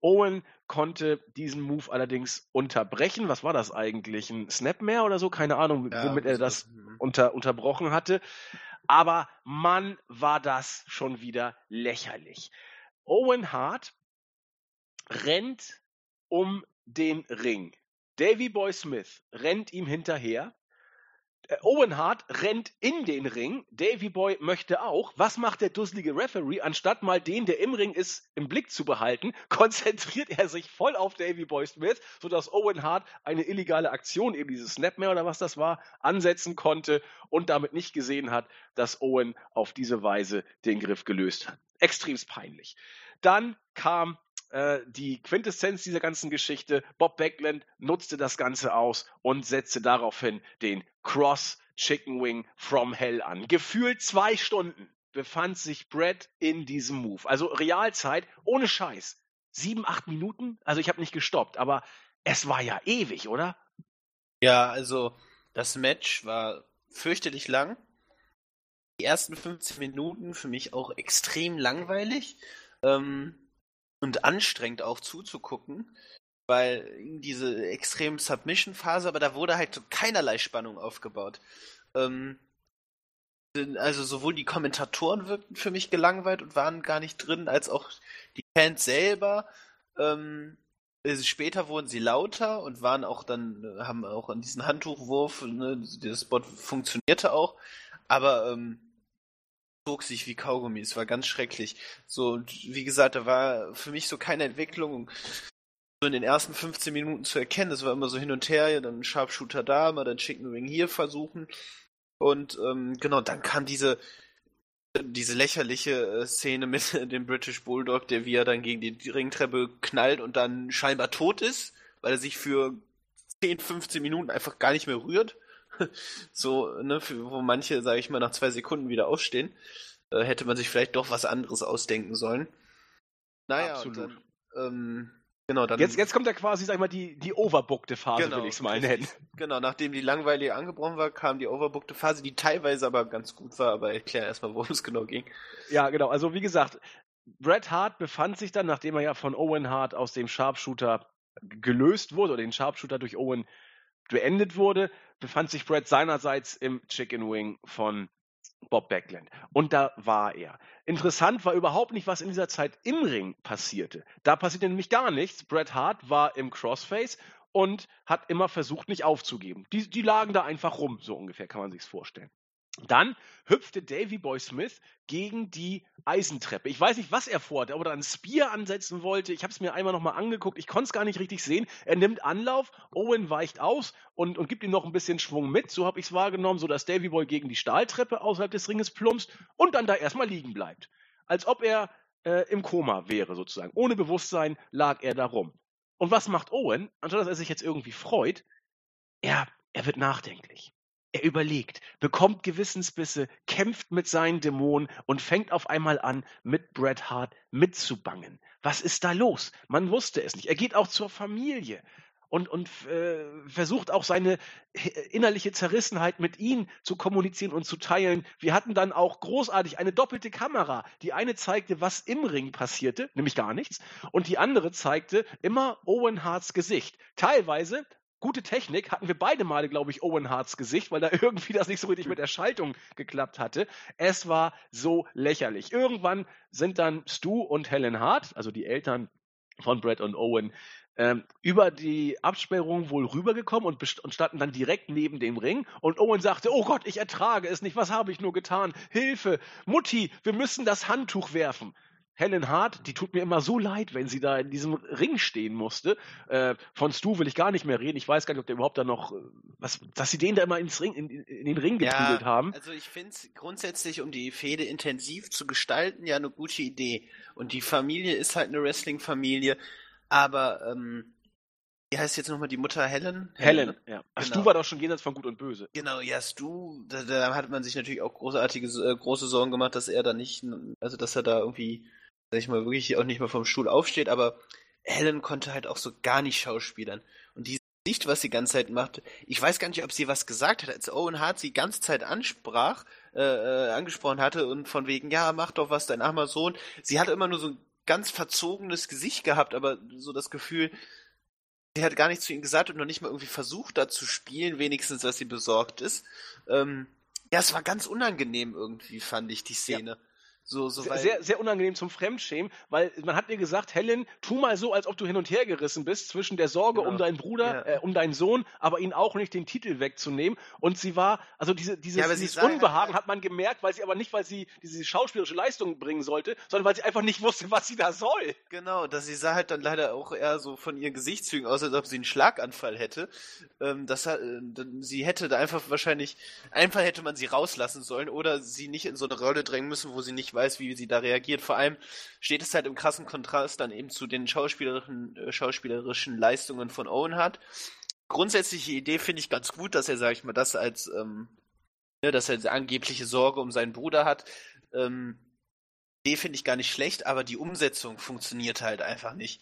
A: Owen konnte diesen Move allerdings unterbrechen. Was war das eigentlich? Ein Snapmare oder so? Keine Ahnung, ja, womit er das mhm. unter, unterbrochen hatte. Aber Mann, war das schon wieder lächerlich. Owen Hart rennt um den Ring. Davy Boy Smith rennt ihm hinterher Owen Hart rennt in den Ring. Davy Boy möchte auch. Was macht der dusselige Referee? Anstatt mal den, der im Ring ist, im Blick zu behalten, konzentriert er sich voll auf Davy Boy Smith, sodass Owen Hart eine illegale Aktion, eben dieses Snapmare oder was das war, ansetzen konnte und damit nicht gesehen hat, dass Owen auf diese Weise den Griff gelöst hat. Extremst peinlich. Dann kam äh, die Quintessenz dieser ganzen Geschichte. Bob Beckland nutzte das Ganze aus und setzte daraufhin den Cross Chicken Wing from Hell an. Gefühlt zwei Stunden befand sich Brett in diesem Move. Also Realzeit, ohne Scheiß. Sieben, acht Minuten? Also ich habe nicht gestoppt, aber es war ja ewig, oder?
B: Ja, also das Match war fürchterlich lang. Die ersten 15 Minuten für mich auch extrem langweilig. Ähm, und anstrengend auch zuzugucken, weil diese extrem Submission-Phase, aber da wurde halt so keinerlei Spannung aufgebaut. Ähm, also sowohl die Kommentatoren wirkten für mich gelangweilt und waren gar nicht drin, als auch die Fans selber. Ähm, später wurden sie lauter und waren auch dann, haben auch an diesen Handtuchwurf, ne, der Spot funktionierte auch, aber ähm, zog sich wie Kaugummi. Es war ganz schrecklich. So, wie gesagt, da war für mich so keine Entwicklung so in den ersten 15 Minuten zu erkennen. Das war immer so hin und her, ja, dann Sharpshooter da, mal dann Chicken Ring hier versuchen. Und ähm, genau, dann kam diese diese lächerliche äh, Szene mit dem British Bulldog, der wie er dann gegen die Ringtreppe knallt und dann scheinbar tot ist, weil er sich für 10, 15 Minuten einfach gar nicht mehr rührt. So, ne, für, wo manche, sage ich mal, nach zwei Sekunden wieder aufstehen, äh, hätte man sich vielleicht doch was anderes ausdenken sollen. Naja, Absolut. Dann, ähm,
A: genau, dann. Jetzt, jetzt kommt ja quasi, sag ich mal, die, die overbookte Phase, genau, will ich es mal nennen.
B: Genau, nachdem die langweilige angebrochen war, kam die overbookte Phase, die teilweise aber ganz gut war, aber erklär erstmal, worum es genau ging.
A: Ja, genau, also wie gesagt, Bret Hart befand sich dann, nachdem er ja von Owen Hart aus dem Sharpshooter gelöst wurde, oder den Sharpshooter durch Owen beendet wurde, befand sich Brad seinerseits im Chicken Wing von Bob Backlund. Und da war er. Interessant war überhaupt nicht, was in dieser Zeit im Ring passierte. Da passierte nämlich gar nichts. Bret Hart war im Crossface und hat immer versucht, nicht aufzugeben. Die, die lagen da einfach rum, so ungefähr kann man sich's vorstellen. Dann hüpfte Davy Boy Smith gegen die Eisentreppe. Ich weiß nicht, was er vorhatte, ob er ein Spear ansetzen wollte. Ich habe es mir einmal nochmal angeguckt. Ich konnte es gar nicht richtig sehen. Er nimmt Anlauf, Owen weicht aus und, und gibt ihm noch ein bisschen Schwung mit. So habe ich es wahrgenommen, sodass Davy Boy gegen die Stahltreppe außerhalb des Ringes plumpst und dann da erstmal liegen bleibt. Als ob er äh, im Koma wäre sozusagen. Ohne Bewusstsein lag er da rum. Und was macht Owen? Anstatt dass er sich jetzt irgendwie freut, er, er wird nachdenklich. Er überlegt, bekommt Gewissensbisse, kämpft mit seinen Dämonen und fängt auf einmal an, mit Bret Hart mitzubangen. Was ist da los? Man wusste es nicht. Er geht auch zur Familie und, und äh, versucht auch seine innerliche Zerrissenheit mit ihm zu kommunizieren und zu teilen. Wir hatten dann auch großartig eine doppelte Kamera. Die eine zeigte, was im Ring passierte, nämlich gar nichts, und die andere zeigte immer Owen Harts Gesicht. Teilweise gute Technik hatten wir beide Male, glaube ich, Owen Harts Gesicht, weil da irgendwie das nicht so richtig mit der Schaltung geklappt hatte. Es war so lächerlich. Irgendwann sind dann Stu und Helen Hart, also die Eltern von Brett und Owen, ähm, über die Absperrung wohl rübergekommen und, und standen dann direkt neben dem Ring. Und Owen sagte, oh Gott, ich ertrage es nicht, was habe ich nur getan? Hilfe, Mutti, wir müssen das Handtuch werfen. Helen Hart, die tut mir immer so leid, wenn sie da in diesem Ring stehen musste. Äh, von Stu will ich gar nicht mehr reden. Ich weiß gar nicht, ob der überhaupt da noch, äh, was, dass sie den da immer ins Ring, in, in den Ring geprügelt ja, haben.
B: Also ich finde es grundsätzlich, um die Fehde intensiv zu gestalten, ja eine gute Idee. Und die Familie ist halt eine Wrestling-Familie, aber ähm, wie heißt jetzt nochmal die Mutter Helen?
A: Helen, Helen ja. Ach, genau. Stu war doch schon jenseits von Gut und Böse.
B: Genau, ja, Stu, da, da hat man sich natürlich auch großartige, äh, große Sorgen gemacht, dass er da nicht, also dass er da irgendwie sag ich mal, wirklich auch nicht mehr vom Stuhl aufsteht, aber Helen konnte halt auch so gar nicht schauspielern. Und die Sicht, was sie die ganze Zeit macht, ich weiß gar nicht, ob sie was gesagt hat, als Owen Hart sie die ganze Zeit ansprach, äh, äh, angesprochen hatte und von wegen, ja, mach doch was, dein armer Sohn. Sie hatte immer nur so ein ganz verzogenes Gesicht gehabt, aber so das Gefühl, sie hat gar nichts zu ihm gesagt und noch nicht mal irgendwie versucht, da zu spielen, wenigstens, dass sie besorgt ist. Ähm, ja, es war ganz unangenehm irgendwie, fand ich, die Szene. Ja. So, so
A: sehr, sehr, sehr unangenehm zum Fremdschämen, weil man hat ihr gesagt, Helen, tu mal so, als ob du hin und her gerissen bist zwischen der Sorge
B: Genau.
A: um deinen Bruder,
B: Ja.
A: äh, um deinen Sohn, aber ihn auch nicht den Titel wegzunehmen. Und sie war, also diese, dieses,
B: Ja,
A: dieses Unbehagen hat man gemerkt, weil sie aber nicht, weil sie diese schauspielerische Leistung bringen sollte, sondern weil sie einfach nicht wusste, was sie da soll.
B: Genau, dass sie sah halt dann leider auch eher so von ihren Gesichtszügen aus, als ob sie einen Schlaganfall hätte. Ähm, das, äh, sie hätte da einfach wahrscheinlich, einfach hätte man sie rauslassen sollen oder sie nicht in so eine Rolle drängen müssen, wo sie nicht weiß, wie sie da reagiert. Vor allem steht es halt im krassen Kontrast dann eben zu den schauspielerischen, äh, schauspielerischen Leistungen von Owen Hart. Grundsätzliche Idee finde ich ganz gut, dass er, sag ich mal, das als, ähm, ne, dass er angebliche Sorge um seinen Bruder hat. Ähm, Idee finde ich gar nicht schlecht, aber die Umsetzung funktioniert halt einfach nicht.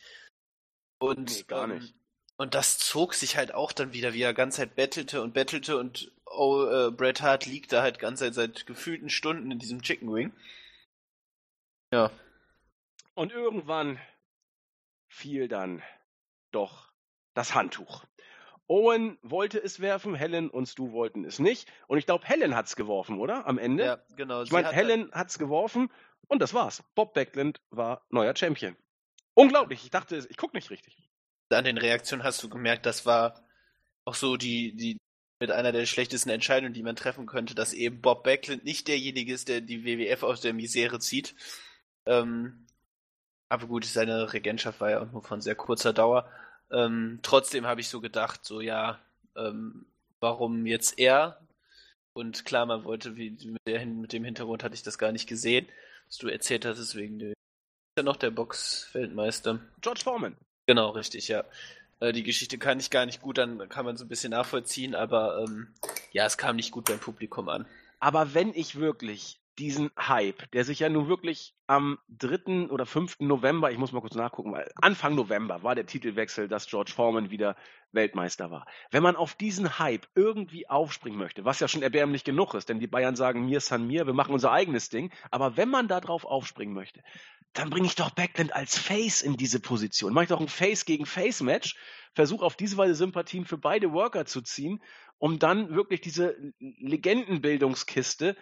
B: Und,
A: Nee, gar
B: ähm,
A: nicht.
B: Und das zog sich halt auch dann wieder, wie er ganz Zeit bettelte und bettelte und oh, äh, Bret Hart liegt da halt ganz Zeit seit gefühlten Stunden in diesem Chicken Wing. Ja.
A: Und irgendwann fiel dann doch das Handtuch. Owen wollte es werfen, Helen und Stu wollten es nicht. Und ich glaube, Helen hat's geworfen, oder? Am Ende.
B: Ja, genau.
A: ich meine,
B: hat
A: Helen hat's geworfen und das war's. Bob Backlund war neuer Champion. Unglaublich. Ich dachte, ich guck nicht richtig.
B: Dann, an den Reaktionen hast du gemerkt, das war auch so die, die mit einer der schlechtesten Entscheidungen, die man treffen könnte, dass eben Bob Backlund nicht derjenige ist, der die WWF aus der Misere zieht. Ähm, aber gut, seine Regentschaft war ja auch nur von sehr kurzer Dauer. Ähm, trotzdem habe ich so gedacht, so ja, ähm, warum jetzt er? Und klar, man wollte, wie mit, der, mit dem Hintergrund hatte ich das gar nicht gesehen, was du erzählt hast, deswegen der, ist ja noch der Box-Weltmeister.
A: George Foreman.
B: Genau, richtig, ja. Äh, Die Geschichte kann ich gar nicht gut, dann kann man so ein bisschen nachvollziehen, aber ähm, ja, es kam nicht gut beim Publikum an.
A: Aber wenn ich wirklich diesen Hype, der sich ja nun wirklich am 3. oder 5. November, ich muss mal kurz nachgucken, weil Anfang November war der Titelwechsel, dass George Foreman wieder Weltmeister war. Wenn man auf diesen Hype irgendwie aufspringen möchte, was ja schon erbärmlich genug ist, denn die Bayern sagen mir san mir, wir machen unser eigenes Ding, aber wenn man da drauf aufspringen möchte, dann bringe ich doch Backland als Face in diese Position. Mache ich doch ein Face gegen Face Match, versuche auf diese Weise Sympathien für beide Worker zu ziehen, um dann wirklich diese Legendenbildungskiste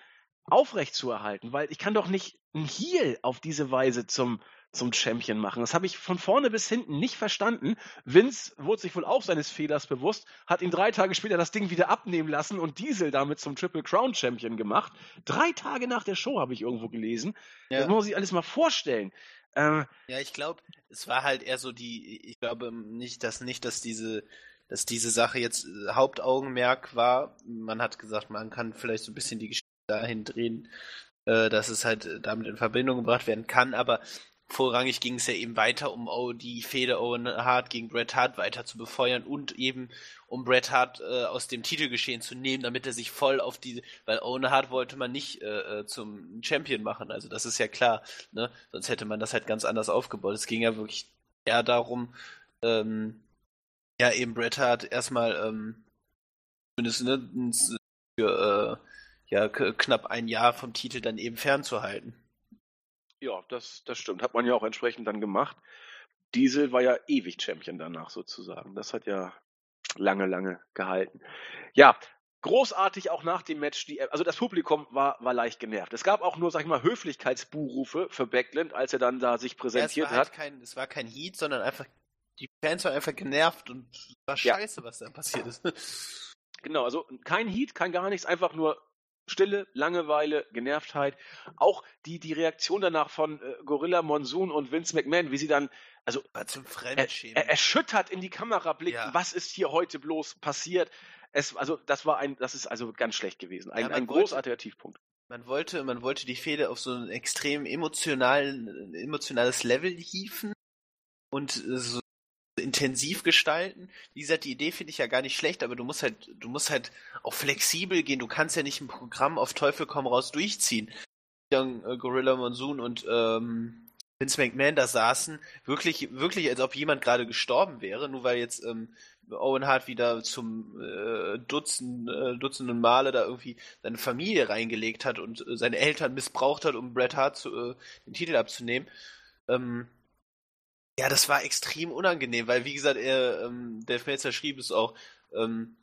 A: aufrechtzuerhalten, weil ich kann doch nicht ein Heel auf diese Weise zum zum Champion machen. Das habe ich von vorne bis hinten nicht verstanden. Vince wurde sich wohl auch seines Fehlers bewusst, hat ihn drei Tage später das Ding wieder abnehmen lassen und Diesel damit zum Triple Crown Champion gemacht. Drei Tage nach der Show habe ich irgendwo gelesen. Das muss man sich alles mal vorstellen. Ähm,
B: Ja, ich glaube, es war halt eher so die, ich glaube nicht, dass nicht, dass diese, dass diese Sache jetzt äh, Hauptaugenmerk war. Man hat gesagt, man kann vielleicht so ein bisschen die Geschichte dahin drehen, äh, dass es halt äh, damit in Verbindung gebracht werden kann, aber vorrangig ging es ja eben weiter, um die Fehde Owen Hart gegen Bret Hart weiter zu befeuern und eben um Bret Hart äh, aus dem Titelgeschehen zu nehmen, damit er sich voll auf die, weil Owen Hart wollte man nicht äh, äh, zum Champion machen, also das ist ja klar, ne? Sonst hätte man das halt ganz anders aufgebaut. Es ging ja wirklich eher darum, ähm, ja eben Bret Hart erstmal ähm, zumindest ne, für äh, ja knapp ein Jahr vom Titel dann eben fernzuhalten.
A: ja, das, das stimmt. Hat man ja auch entsprechend dann gemacht. Diesel war ja ewig Champion danach sozusagen. Das hat ja lange, lange gehalten. Ja, großartig auch nach dem Match. Die, also das Publikum war, war leicht genervt. Es gab auch nur, sag ich mal, Höflichkeitsbuhrufe für Backland, als er dann da sich
B: Ja, es
A: präsentiert
B: war halt
A: hat.
B: kein, es war kein Heat, sondern einfach die Fans waren einfach genervt und es war
A: Ja.
B: scheiße, was da passiert ist.
A: Genau, also kein Heat, kein gar nichts, einfach nur Stille, Langeweile, Genervtheit. Auch die, die Reaktion danach von äh, Gorilla Monsoon und Vince McMahon, wie sie dann, also
B: zum
A: er,
B: Fremdschämen.
A: er, erschüttert in die Kamera blicken,
B: Ja.
A: was ist hier heute bloß passiert. Es, also das war ein, das ist also ganz schlecht gewesen. Ein,
B: Ja,
A: ein
B: wollte-
A: großartiger Tiefpunkt.
B: Man wollte, man wollte die Fehde auf so ein extrem emotionalen, emotionales Level hieven und äh, so intensiv gestalten. Wie gesagt, die Idee finde ich ja gar nicht schlecht, aber du musst halt, du musst halt auch flexibel gehen. Du kannst ja nicht ein Programm auf Teufel komm raus durchziehen. Young äh, Gorilla Monsoon und ähm, Vince McMahon da saßen, wirklich, wirklich, als ob jemand gerade gestorben wäre, nur weil jetzt ähm, Owen Hart wieder zum äh, Dutzend, äh, Dutzenden Male da irgendwie seine Familie reingelegt hat und äh, seine Eltern missbraucht hat, um Bret Hart zu, äh, den Titel abzunehmen. Ähm, ja, das war extrem unangenehm, weil wie gesagt, er, ähm, Dave Meltzer schrieb es auch, ähm,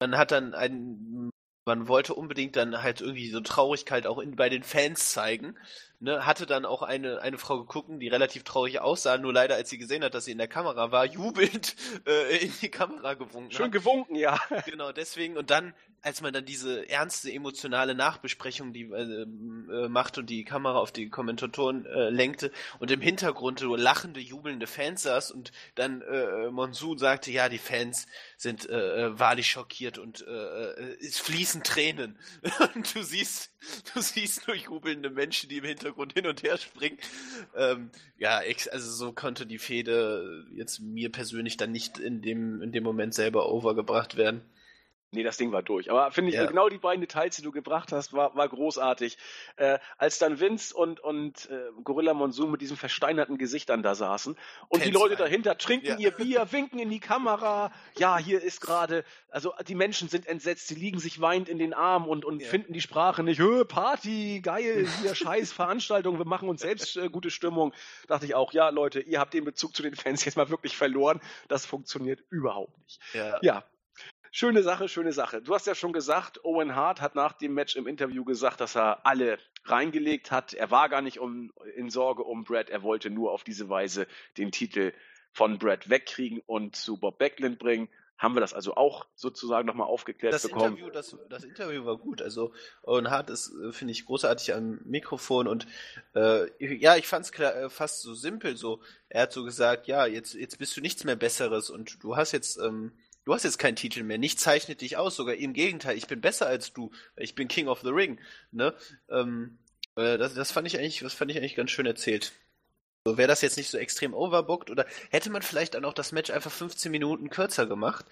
B: man hat dann einen man wollte unbedingt dann halt irgendwie so Traurigkeit auch in, bei den Fans zeigen. Ne, hatte dann auch eine, eine Frau geguckt, die relativ traurig aussah, nur leider, als sie gesehen hat, dass sie in der Kamera war, jubelnd äh, in die Kamera gewunken
A: Schön hat. gewunken, ja.
B: Genau, deswegen. Und dann, als man dann diese ernste, emotionale Nachbesprechung die äh, äh, macht und die Kamera auf die Kommentatoren äh, lenkte und im Hintergrund so lachende, jubelnde Fans saß und dann äh, Monsun sagte, ja, die Fans sind äh, äh wahrlich schockiert und äh, es fließen Tränen. und du siehst, du siehst nur jubelnde Menschen, die im Hintergrund hin und her springen. Ähm, ja, also so konnte die Fehde jetzt mir persönlich dann nicht in dem, in dem Moment selber overgebracht werden.
A: Nee, das Ding war durch. Aber finde ich, ja. genau die beiden Details, die du gebracht hast, war, war großartig. Äh, als dann Vince und, und äh, Gorilla Monsoon mit diesem versteinerten Gesichtern da saßen und Kennst die Leute dahinter trinken ja. ihr Bier, winken in die Kamera. Ja, hier ist gerade, also die Menschen sind entsetzt, sie liegen sich weinend in den Armen und, und ja. finden die Sprache nicht. Hö, Party, geil, hier scheiß Veranstaltung, wir machen uns selbst äh, gute Stimmung. Dachte ich auch, ja, Leute, ihr habt den Bezug zu den Fans jetzt mal wirklich verloren. Das funktioniert überhaupt nicht. Ja Schöne Sache, schöne Sache. Du hast ja schon gesagt, Owen Hart hat nach dem Match im Interview gesagt, dass er alle reingelegt hat. Er war gar nicht um, in Sorge um Brad. Er wollte nur auf diese Weise den Titel von Brad wegkriegen und zu Bob Backlund bringen. Haben wir das also auch sozusagen nochmal aufgeklärt
B: das
A: bekommen?
B: Interview, das, das Interview war gut. Also Owen Hart ist, äh, finde ich, großartig am Mikrofon und äh, ja, ich fand es äh, fast so simpel. So, er hat so gesagt, ja, jetzt, jetzt bist du nichts mehr Besseres und du hast jetzt ähm, Du hast jetzt keinen Titel mehr. Nichts zeichnet dich aus. Sogar im Gegenteil. Ich bin besser als du. Ich bin King of the Ring. Ne? Ähm, äh, das, das fand ich eigentlich, das fand ich eigentlich ganz schön erzählt. So, wäre das jetzt nicht so extrem overbooked oder hätte man vielleicht dann auch das Match einfach 15 Minuten kürzer gemacht?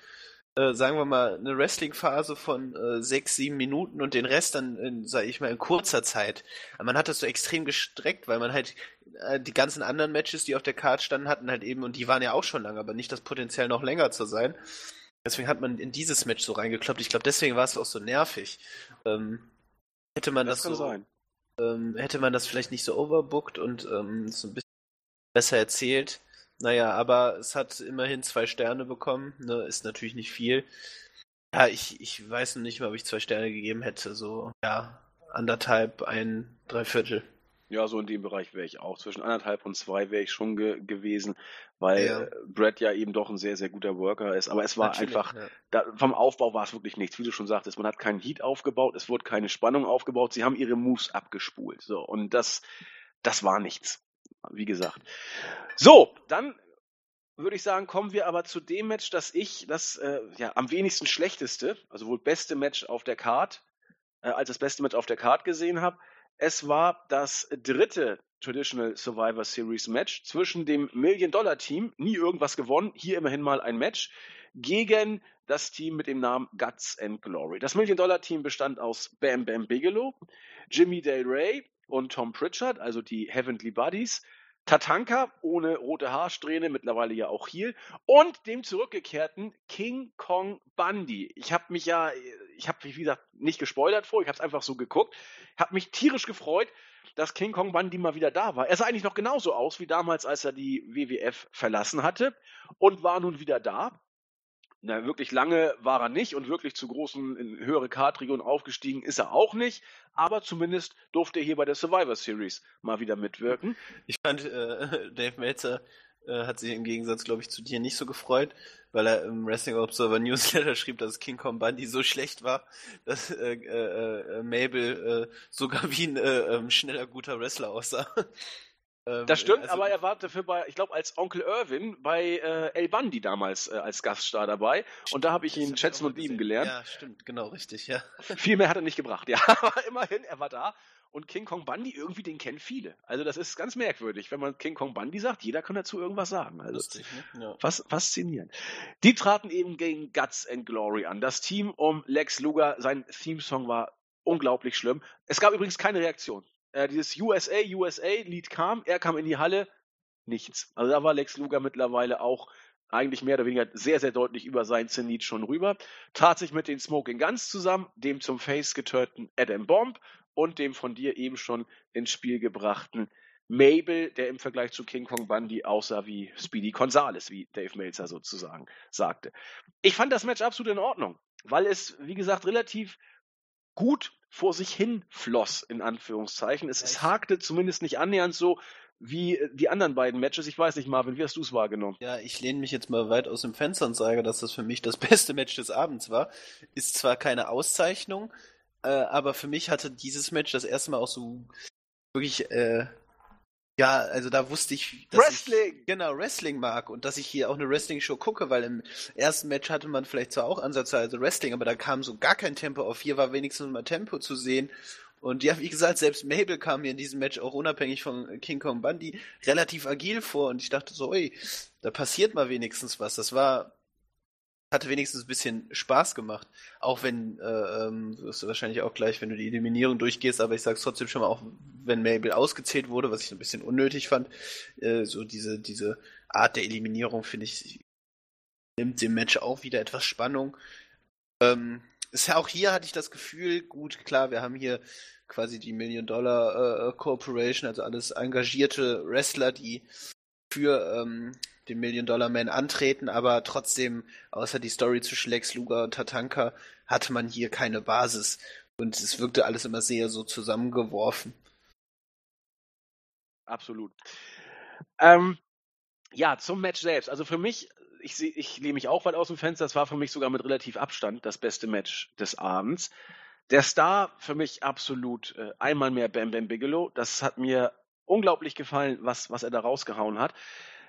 B: Äh, sagen wir mal, eine Wrestling-Phase von äh, 6, 7 Minuten und den Rest dann, sag ich mal, in kurzer Zeit. Aber man hat das so extrem gestreckt, weil man halt äh, die ganzen anderen Matches, die auf der Card standen, hatten halt eben, und die waren ja auch schon lang, aber nicht das Potenzial noch länger zu sein. Deswegen hat man in dieses Match so reingekloppt. Ich glaube, deswegen war es auch so nervig. Ähm, hätte man das, das so, ähm, hätte man das vielleicht nicht so overbooked und ähm, so ein bisschen besser erzählt. Naja, aber es hat immerhin zwei Sterne bekommen. Ne? Ist natürlich nicht viel. Ja, ich, ich weiß noch nicht mal, ob ich zwei Sterne gegeben hätte. So, ja, anderthalb, ein Dreiviertel.
A: Ja, so in dem Bereich wäre ich auch. Zwischen anderthalb und zwei wäre ich schon ge gewesen, weil ja. Brad ja eben doch ein sehr, sehr guter Worker ist. Aber es war Natürlich, einfach, ja. da, vom Aufbau war es wirklich nichts. Wie du schon sagtest, man hat keinen Heat aufgebaut, es wurde keine Spannung aufgebaut, sie haben ihre Moves abgespult. So, und das, das war nichts. Wie gesagt. So, dann würde ich sagen, kommen wir aber zu dem Match, das ich, das äh, ja am wenigsten schlechteste, also wohl beste Match auf der Card, äh, als das beste Match auf der Card gesehen habe. Es war das dritte Traditional Survivor Series Match zwischen dem Million-Dollar-Team, nie irgendwas gewonnen, hier immerhin mal ein Match, gegen das Team mit dem Namen Guts and Glory. Das Million-Dollar-Team bestand aus Bam Bam Bigelow, Jimmy Del Rey und Tom Pritchard, also die Heavenly Buddies, Tatanka ohne rote Haarsträhne, mittlerweile ja auch hier, und dem zurückgekehrten King Kong Bundy. Ich habe mich ja, ich habe, wie gesagt, nicht gespoilert vor, ich habe es einfach so geguckt, habe mich tierisch gefreut, dass King Kong Bundy mal wieder da war. Er sah eigentlich noch genauso aus wie damals, als er die WWF verlassen hatte und war nun wieder da. Na, wirklich lange war er nicht und wirklich zu großen, in höhere Kartregionen aufgestiegen ist er auch nicht, aber zumindest durfte er hier bei der Survivor Series mal wieder mitwirken.
B: Ich fand, äh, Dave Meltzer äh, hat sich im Gegensatz, glaube ich, zu dir nicht so gefreut, weil er im Wrestling Observer Newsletter schrieb, dass King Kong Bundy so schlecht war, dass äh, äh, äh Mabel äh, sogar wie ein äh, ähm, schneller, guter Wrestler aussah.
A: Ähm, das stimmt, also, aber er war dafür bei, ich glaube, als Onkel Irwin bei äh, El Bundy damals äh, als Gaststar dabei. Stimmt, und da habe ich ihn schätzen und lieben gelernt.
B: Ja, stimmt, genau, richtig, ja.
A: Viel mehr hat er nicht gebracht, ja. Aber immerhin, er war da. Und King Kong Bundy, irgendwie, den kennen viele. Also das ist ganz merkwürdig. Wenn man King Kong Bundy sagt, jeder kann dazu irgendwas sagen. Also Lustig, ne? ja. fas faszinierend. Die traten eben gegen Guts and Glory an. Das Team um Lex Luger, sein Theme-Song war unglaublich schlimm. Es gab übrigens keine Reaktion. Äh, dieses USA, USA-Lied kam, er kam in die Halle, nichts. Also da war Lex Luger mittlerweile auch eigentlich mehr oder weniger sehr, sehr deutlich über sein Zenit schon rüber. Tat sich mit den Smoking Guns zusammen, dem zum Face getörten Adam Bomb und dem von dir eben schon ins Spiel gebrachten Mabel, der im Vergleich zu King Kong Bundy aussah wie Speedy Gonzales, wie Dave Meltzer sozusagen sagte. Ich fand das Match absolut in Ordnung, weil es, wie gesagt, relativ gut vor sich hin floss, in Anführungszeichen. Es, es hakte zumindest nicht annähernd so wie äh, die anderen beiden Matches. Ich weiß nicht, Marvin, wie hast du es wahrgenommen?
B: Ja, ich lehne mich jetzt mal weit aus dem Fenster und sage, dass das für mich das beste Match des Abends war. Ist zwar keine Auszeichnung, äh, aber für mich hatte dieses Match das erste Mal auch so wirklich äh, ja, also da wusste ich,
A: dass Wrestling!
B: Ich, genau, Wrestling mag und dass ich hier auch eine Wrestling-Show gucke, weil im ersten Match hatte man vielleicht zwar auch ansatzweise Wrestling, aber da kam so gar kein Tempo auf. Hier war wenigstens mal Tempo zu sehen. Und ja, wie gesagt, selbst Mabel kam mir in diesem Match auch unabhängig von King Kong Bundy relativ agil vor und ich dachte so, ui, da passiert mal wenigstens was. Das war hatte wenigstens ein bisschen Spaß gemacht. Auch wenn, äh, ähm, wirst du wahrscheinlich auch gleich, wenn du die Eliminierung durchgehst, aber ich sag's trotzdem schon mal, auch wenn Mabel ausgezählt wurde, was ich ein bisschen unnötig fand, äh, so diese, diese Art der Eliminierung, finde ich, nimmt dem Match auch wieder etwas Spannung. Ähm, ist ja auch hier hatte ich das Gefühl, gut, klar, wir haben hier quasi die Million Dollar äh, Corporation, also alles engagierte Wrestler, die für ähm, den Million Dollar Man antreten, aber trotzdem, außer die Story zwischen Lex Luger und Tatanka, hatte man hier keine Basis. Und es wirkte alles immer sehr so zusammengeworfen.
A: Absolut. Ähm, ja, zum Match selbst. Also für mich, ich, ich lehne mich auch weit aus dem Fenster, das war für mich sogar mit relativ Abstand das beste Match des Abends. Der Star für mich absolut äh, einmal mehr Bam Bam Bigelow. Das hat mir unglaublich gefallen, was, was er da rausgehauen hat.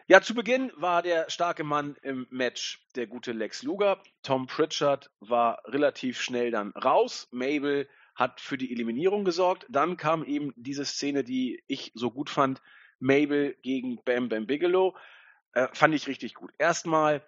A: Ja, zu Beginn war der starke Mann im Match der gute Lex Luger. Tom Pritchard war relativ schnell dann raus. Mabel hat für die Eliminierung gesorgt. Dann kam eben diese Szene, die ich so gut fand. Mabel gegen Bam Bam Bigelow. Äh, fand ich richtig gut. Erstmal,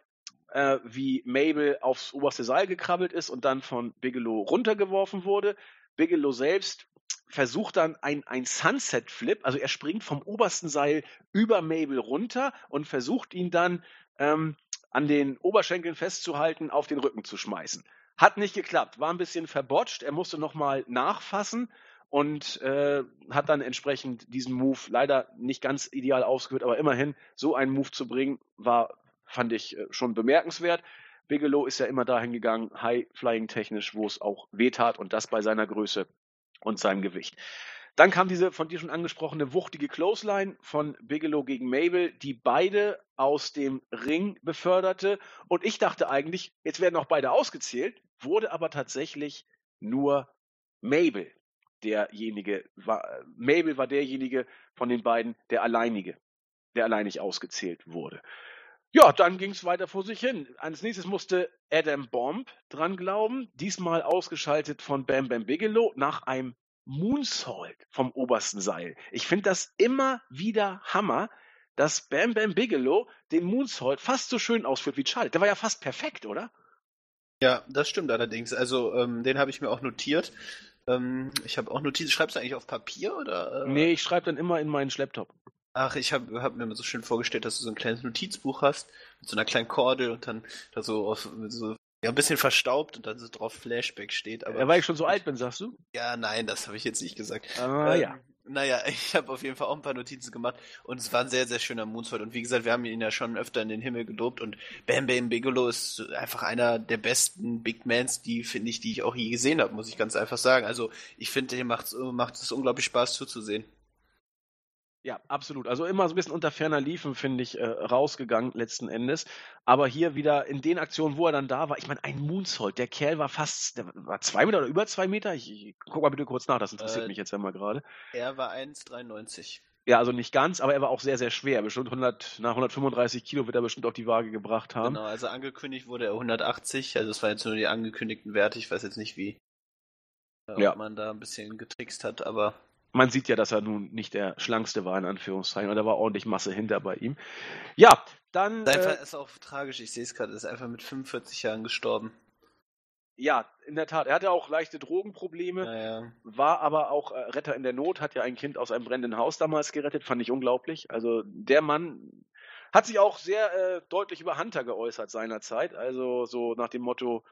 A: äh, wie Mabel aufs oberste Seil gekrabbelt ist und dann von Bigelow runtergeworfen wurde. Bigelow selbst versucht dann ein, ein Sunset Flip, also er springt vom obersten Seil über Mabel runter und versucht ihn dann ähm, an den Oberschenkeln festzuhalten, auf den Rücken zu schmeißen. Hat nicht geklappt, war ein bisschen verbotscht, er musste nochmal nachfassen und äh, hat dann entsprechend diesen Move leider nicht ganz ideal ausgeführt, aber immerhin so einen Move zu bringen, war, fand ich äh, schon bemerkenswert. Bigelow ist ja immer dahin gegangen, High-Flying technisch, wo es auch wehtat und das bei seiner Größe und seinem Gewicht. Dann kam diese von dir schon angesprochene wuchtige Clothesline von Bigelow gegen Mabel, die beide aus dem Ring beförderte. Und ich dachte eigentlich, jetzt werden auch beide ausgezählt, wurde aber tatsächlich nur Mabel derjenige, war, Mabel war derjenige von den beiden, der alleinige, der alleinig ausgezählt wurde. Ja, dann ging es weiter vor sich hin. Als nächstes musste Adam Bomb dran glauben, diesmal ausgeschaltet von Bam Bam Bigelow nach einem Moonsault vom obersten Seil. Ich finde das immer wieder Hammer, dass Bam Bam Bigelow den Moonsault fast so schön ausführt wie Charlie. Der war ja fast perfekt, oder?
B: Ja, das stimmt allerdings. Also, ähm, den habe ich mir auch notiert. Ähm, ich habe auch Notizen. Schreibst du eigentlich auf Papier oder?
A: Äh? Nee, ich schreibe dann immer in meinen Laptop.
B: Ach, ich habe hab mir so schön vorgestellt, dass du so ein kleines Notizbuch hast mit so einer kleinen Kordel und dann da so auf so ja, ein bisschen verstaubt und dann so drauf Flashback steht. Aber,
A: ja, weil ich schon so alt bin, sagst du?
B: Ja, nein, das habe ich jetzt nicht gesagt.
A: Ah, ähm, ja.
B: Naja, ich habe auf jeden Fall auch ein paar Notizen gemacht und es war ein sehr, sehr schöner Moonsault. Und wie gesagt, wir haben ihn ja schon öfter in den Himmel gelobt und Bam Bam Bigelow ist einfach einer der besten Big Mans, die, finde ich, die ich auch je gesehen habe, muss ich ganz einfach sagen. Also ich finde, dem macht es unglaublich Spaß zuzusehen.
A: Ja, absolut. Also immer so ein bisschen unter ferner Liefen, finde ich, äh, rausgegangen letzten Endes. Aber hier wieder in den Aktionen, wo er dann da war, ich meine, ein Moonsault, der Kerl war fast, der war zwei Meter oder über zwei Meter. Ich, ich guck mal bitte kurz nach, das interessiert äh, mich jetzt einmal gerade.
B: Er war 1,93.
A: Ja, also nicht ganz, aber er war auch sehr, sehr schwer. Bestimmt 100, nach 135 Kilo wird er bestimmt auf die Waage gebracht haben.
B: Genau, also angekündigt wurde er 180, also es waren jetzt nur die angekündigten Werte. Ich weiß jetzt nicht, wie äh, ja. man da ein bisschen getrickst hat, aber
A: man sieht ja, dass er nun nicht der schlankste war, in Anführungszeichen, und da war ordentlich Masse hinter bei ihm. Ja, dann.
B: Einfach äh, ist auch tragisch, ich sehe es gerade, ist einfach mit 45 Jahren gestorben.
A: Ja, in der Tat. Er hatte auch leichte Drogenprobleme,
B: ja, ja.
A: war aber auch äh, Retter in der Not, hat ja ein Kind aus einem brennenden Haus damals gerettet, fand ich unglaublich. Also der Mann hat sich auch sehr äh, deutlich über Hunter geäußert seinerzeit. Also so nach dem Motto,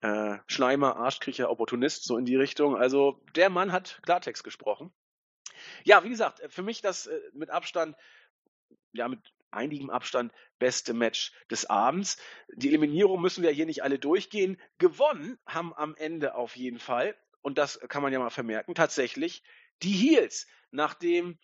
A: äh, Schleimer, Arschkriecher, Opportunist, so in die Richtung. Also der Mann hat Klartext gesprochen. Ja, wie gesagt, für mich das äh, mit Abstand, ja, mit einigem Abstand beste Match des Abends. Die Eliminierung müssen wir hier nicht alle durchgehen. Gewonnen haben am Ende auf jeden Fall und das kann man ja mal vermerken, tatsächlich die Heels. Nachdem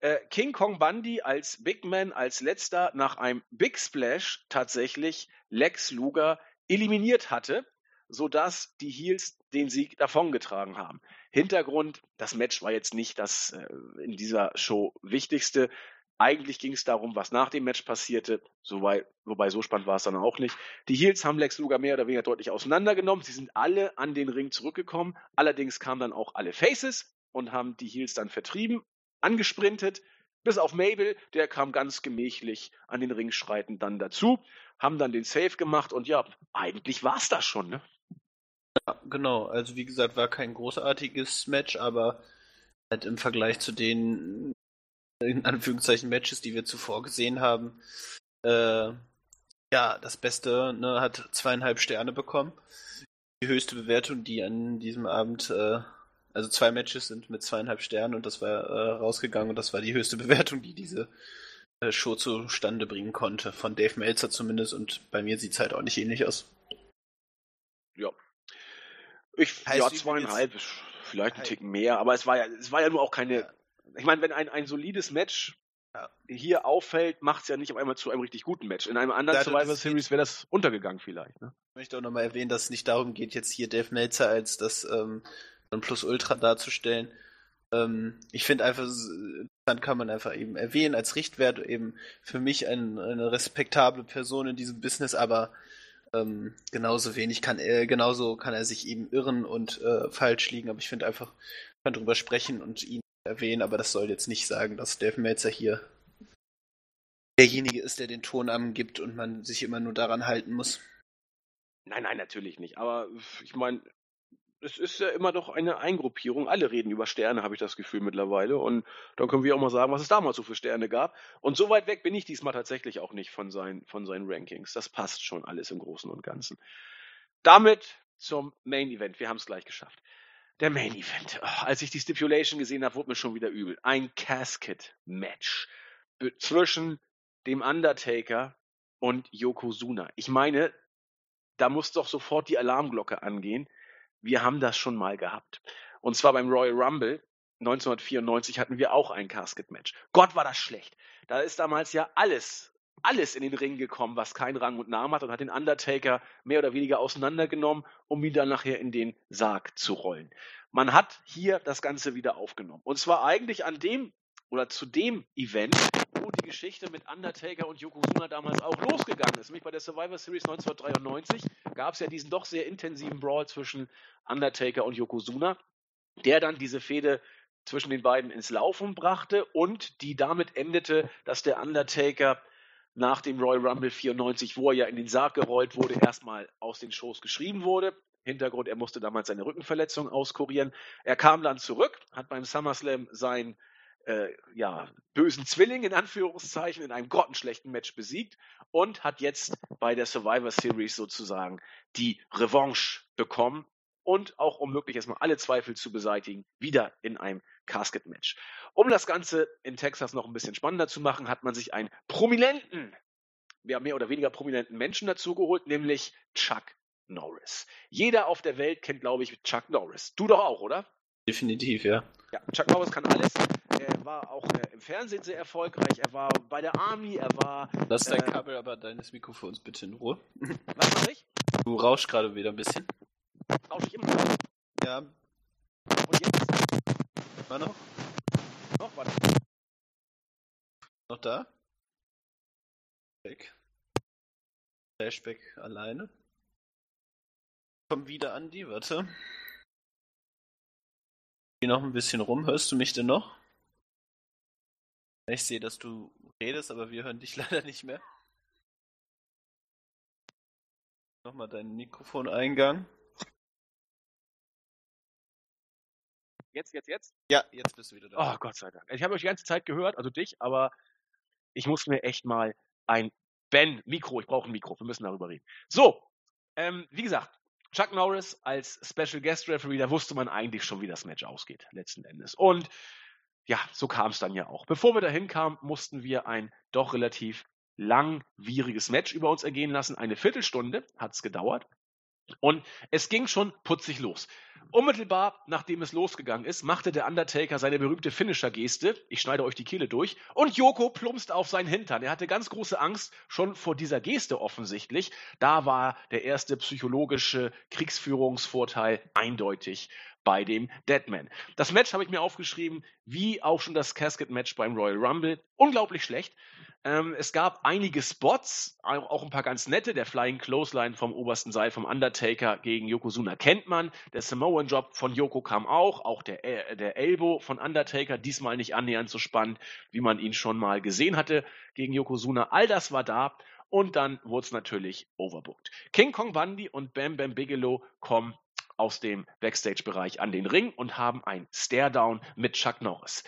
A: äh, King Kong Bundy als Big Man als letzter nach einem Big Splash tatsächlich Lex Luger eliminiert hatte, sodass die Heels den Sieg davongetragen haben. Hintergrund, das Match war jetzt nicht das äh, in dieser Show wichtigste. Eigentlich ging es darum, was nach dem Match passierte, wobei, wobei so spannend war es dann auch nicht. Die Heels haben Lex Luger mehr oder weniger deutlich auseinandergenommen. Sie sind alle an den Ring zurückgekommen. Allerdings kamen dann auch alle Faces und haben die Heels dann vertrieben, angesprintet. Bis auf Mabel, der kam ganz gemächlich an den Ring schreitend dann dazu, haben dann den Save gemacht und ja, eigentlich war es das schon, ne?
B: Ja, genau. Also wie gesagt, war kein großartiges Match, aber halt im Vergleich zu den in Anführungszeichen Matches, die wir zuvor gesehen haben, äh, ja, das Beste ne, hat zweieinhalb Sterne bekommen. Die höchste Bewertung, die an diesem Abend, äh, also zwei Matches sind mit zweieinhalb Sternen und das war äh, rausgegangen und das war die höchste Bewertung, die diese äh, Show zustande bringen konnte. Von Dave Meltzer zumindest und bei mir sieht es halt auch nicht ähnlich aus.
A: Ja. Ich, heißt ja, zweieinhalb, vielleicht ein Ticken mehr, aber es war ja, es war ja nur auch keine, ja ich meine, wenn ein, ein solides Match ja. hier auffällt, macht es ja nicht auf einmal zu einem richtig guten Match. In einem anderen Survivor Series wäre das untergegangen vielleicht. Ne?
B: Ich möchte auch nochmal erwähnen, dass es nicht darum geht, jetzt hier Dave Meltzer als das ähm, Plus Ultra darzustellen. Ähm, ich finde einfach, dann kann man einfach eben erwähnen als Richtwert eben für mich ein, eine respektable Person in diesem Business, aber ähm, genauso wenig kann er, genauso kann er sich eben irren und äh, falsch liegen, aber ich finde einfach, man kann drüber sprechen und ihn erwähnen, aber das soll jetzt nicht sagen, dass Dave Meltzer hier derjenige ist, der den Ton angibt und man sich immer nur daran halten muss.
A: Nein, nein, natürlich nicht. Aber ich meine, es ist ja immer doch eine Eingruppierung. Alle reden über Sterne, habe ich das Gefühl mittlerweile. Und dann können wir auch mal sagen, was es damals so für Sterne gab. Und so weit weg bin ich diesmal tatsächlich auch nicht von seinen, von seinen Rankings. Das passt schon alles im Großen und Ganzen. Damit zum Main Event. Wir haben es gleich geschafft. Der Main Event. Oh, als ich die Stipulation gesehen habe, wurde mir schon wieder übel. Ein Casket-Match zwischen dem Undertaker und Yokozuna. Ich meine, da muss doch sofort die Alarmglocke angehen. Wir haben das schon mal gehabt. Und zwar beim Royal Rumble 1994 hatten wir auch ein Casket-Match. Gott war das schlecht. Da ist damals ja alles alles in den Ring gekommen, was keinen Rang und Namen hat und hat den Undertaker mehr oder weniger auseinandergenommen, um ihn dann nachher in den Sarg zu rollen. Man hat hier das Ganze wieder aufgenommen. Und zwar eigentlich an dem oder zu dem Event, Geschichte mit Undertaker und Yokozuna damals auch losgegangen ist. Nämlich bei der Survivor Series 1993 gab es ja diesen doch sehr intensiven Brawl zwischen Undertaker und Yokozuna, der dann diese Fehde zwischen den beiden ins Laufen brachte und die damit endete, dass der Undertaker nach dem Royal Rumble 94, wo er ja in den Sarg gerollt wurde, erstmal aus den Shows geschrieben wurde. Hintergrund, er musste damals seine Rückenverletzung auskurieren. Er kam dann zurück, hat beim SummerSlam seinen äh, ja, bösen Zwilling in Anführungszeichen in einem grottenschlechten Match besiegt und hat jetzt bei der Survivor Series sozusagen die Revanche bekommen und auch um möglich erstmal alle Zweifel zu beseitigen, wieder in einem Casket-Match. Um das Ganze in Texas noch ein bisschen spannender zu machen, hat man sich einen prominenten, ja, mehr oder weniger prominenten Menschen dazu geholt, nämlich Chuck Norris. Jeder auf der Welt kennt, glaube ich, Chuck Norris. Du doch auch, oder?
B: Definitiv, ja.
A: Ja, Chuck Norris kann alles. Er war auch äh, im Fernsehen sehr erfolgreich. Er war bei der Army. Er war.
B: Lass dein äh, Kabel aber deines Mikrofons bitte in Ruhe.
A: Was mach ich?
B: Du rauschst gerade wieder ein bisschen.
A: Rausch ich immer?
B: Ja.
A: Und jetzt?
B: War noch?
A: Noch, warte.
B: Noch da? Weg. Flashback alleine. Komm wieder, Andi, warte. Geh noch ein bisschen rum. Hörst du mich denn noch? Ich sehe, dass du redest, aber wir hören dich leider nicht mehr. Nochmal deinen Mikrofoneingang.
A: Jetzt, jetzt, jetzt?
B: Ja, jetzt bist du wieder
A: da. Oh, Gott sei Dank. Ich habe euch die ganze Zeit gehört, also dich, aber ich muss mir echt mal ein Ben, Mikro, ich brauche ein Mikro, wir müssen darüber reden. So, ähm, wie gesagt, Chuck Norris als Special Guest Referee, da wusste man eigentlich schon, wie das Match ausgeht, letzten Endes. Und ja, so kam es dann ja auch. Bevor wir dahin kamen, mussten wir ein doch relativ langwieriges Match über uns ergehen lassen. Eine Viertelstunde hat es gedauert. Und es ging schon putzig los. Unmittelbar nachdem es losgegangen ist, machte der Undertaker seine berühmte Finisher-Geste. Ich schneide euch die Kehle durch. Und Joko plumpst auf seinen Hintern. Er hatte ganz große Angst, schon vor dieser Geste offensichtlich. Da war der erste psychologische Kriegsführungsvorteil eindeutig bei dem Deadman. Das Match habe ich mir aufgeschrieben, wie auch schon das Casket-Match beim Royal Rumble. Unglaublich schlecht. Ähm, es gab einige Spots, auch ein paar ganz nette. Der Flying Clothesline vom obersten Seil vom Undertaker gegen Yokozuna kennt man. Der Samoan Job von Yoko kam auch. Auch der, äh, der Elbow von Undertaker, diesmal nicht annähernd so spannend, wie man ihn schon mal gesehen hatte gegen Yokozuna. All das war da. Und dann wurde es natürlich overbooked. King Kong Bundy und Bam Bam Bigelow kommen aus dem Backstage-Bereich an den Ring und haben ein Stare-Down mit Chuck Norris.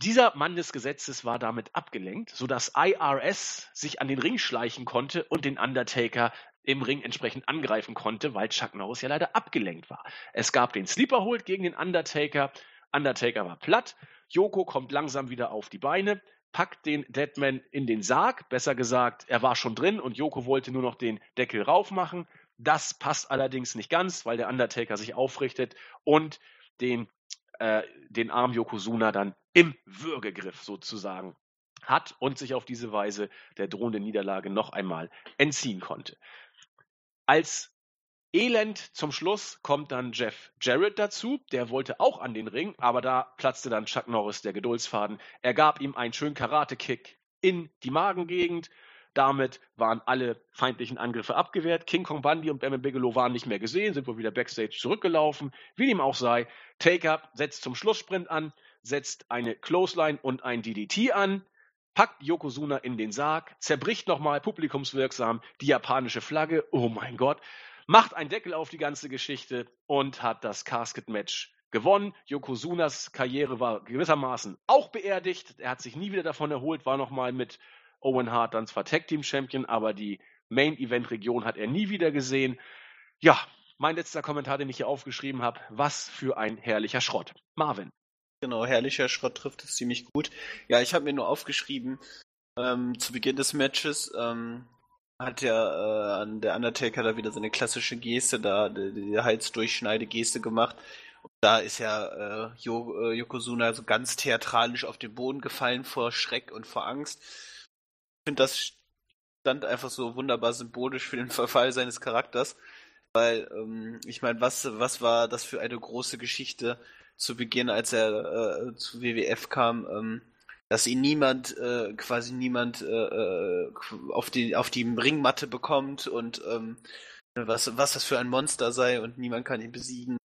A: Dieser Mann des Gesetzes war damit abgelenkt, sodass IRS sich an den Ring schleichen konnte und den Undertaker im Ring entsprechend angreifen konnte, weil Chuck Norris ja leider abgelenkt war. Es gab den Sleeper Hold gegen den Undertaker. Undertaker war platt. Joko kommt langsam wieder auf die Beine, packt den Deadman in den Sarg. Besser gesagt, er war schon drin und Joko wollte nur noch den Deckel raufmachen. Das passt allerdings nicht ganz, weil der Undertaker sich aufrichtet und den, äh, den Arm Yokozuna dann im Würgegriff sozusagen hat und sich auf diese Weise der drohenden Niederlage noch einmal entziehen konnte. Als Elend zum Schluss kommt dann Jeff Jarrett dazu. Der wollte auch an den Ring, aber da platzte dann Chuck Norris der Geduldsfaden. Er gab ihm einen schönen Karate-Kick in die Magengegend. Damit waren alle feindlichen Angriffe abgewehrt. King Kong Bundy und Bam Bigelow waren nicht mehr gesehen, sind wohl wieder backstage zurückgelaufen. Wie dem auch sei, Taker setzt zum Schlusssprint an setzt eine Clothesline und ein DDT an, packt Yokozuna in den Sarg, zerbricht nochmal publikumswirksam die japanische Flagge, oh mein Gott, macht einen Deckel auf die ganze Geschichte und hat das Casket-Match gewonnen. Yokozunas Karriere war gewissermaßen auch beerdigt. Er hat sich nie wieder davon erholt, war nochmal mit Owen Hart dann zwar Tag Team Champion, aber die Main Event Region hat er nie wieder gesehen. Ja, mein letzter Kommentar, den ich hier aufgeschrieben habe. Was für ein herrlicher Schrott. Marvin.
B: Genau, herrlicher Schrott trifft es ziemlich gut. Ja, ich habe mir nur aufgeschrieben, ähm, zu Beginn des Matches ähm, hat ja äh, der Undertaker da wieder seine klassische Geste, da die, die Halsdurchschneide-Geste gemacht. Und da ist ja äh, äh, Yokozuna so ganz theatralisch auf den Boden gefallen vor Schreck und vor Angst. Ich finde, das stand einfach so wunderbar symbolisch für den Verfall seines Charakters. Weil, ähm, ich meine, was, was war das für eine große Geschichte, zu Beginn, als er äh, zu WWF kam, ähm, dass ihn niemand, äh, quasi niemand äh, äh, auf, die, auf die Ringmatte bekommt und ähm, was, was das für ein Monster sei und niemand kann ihn besiegen.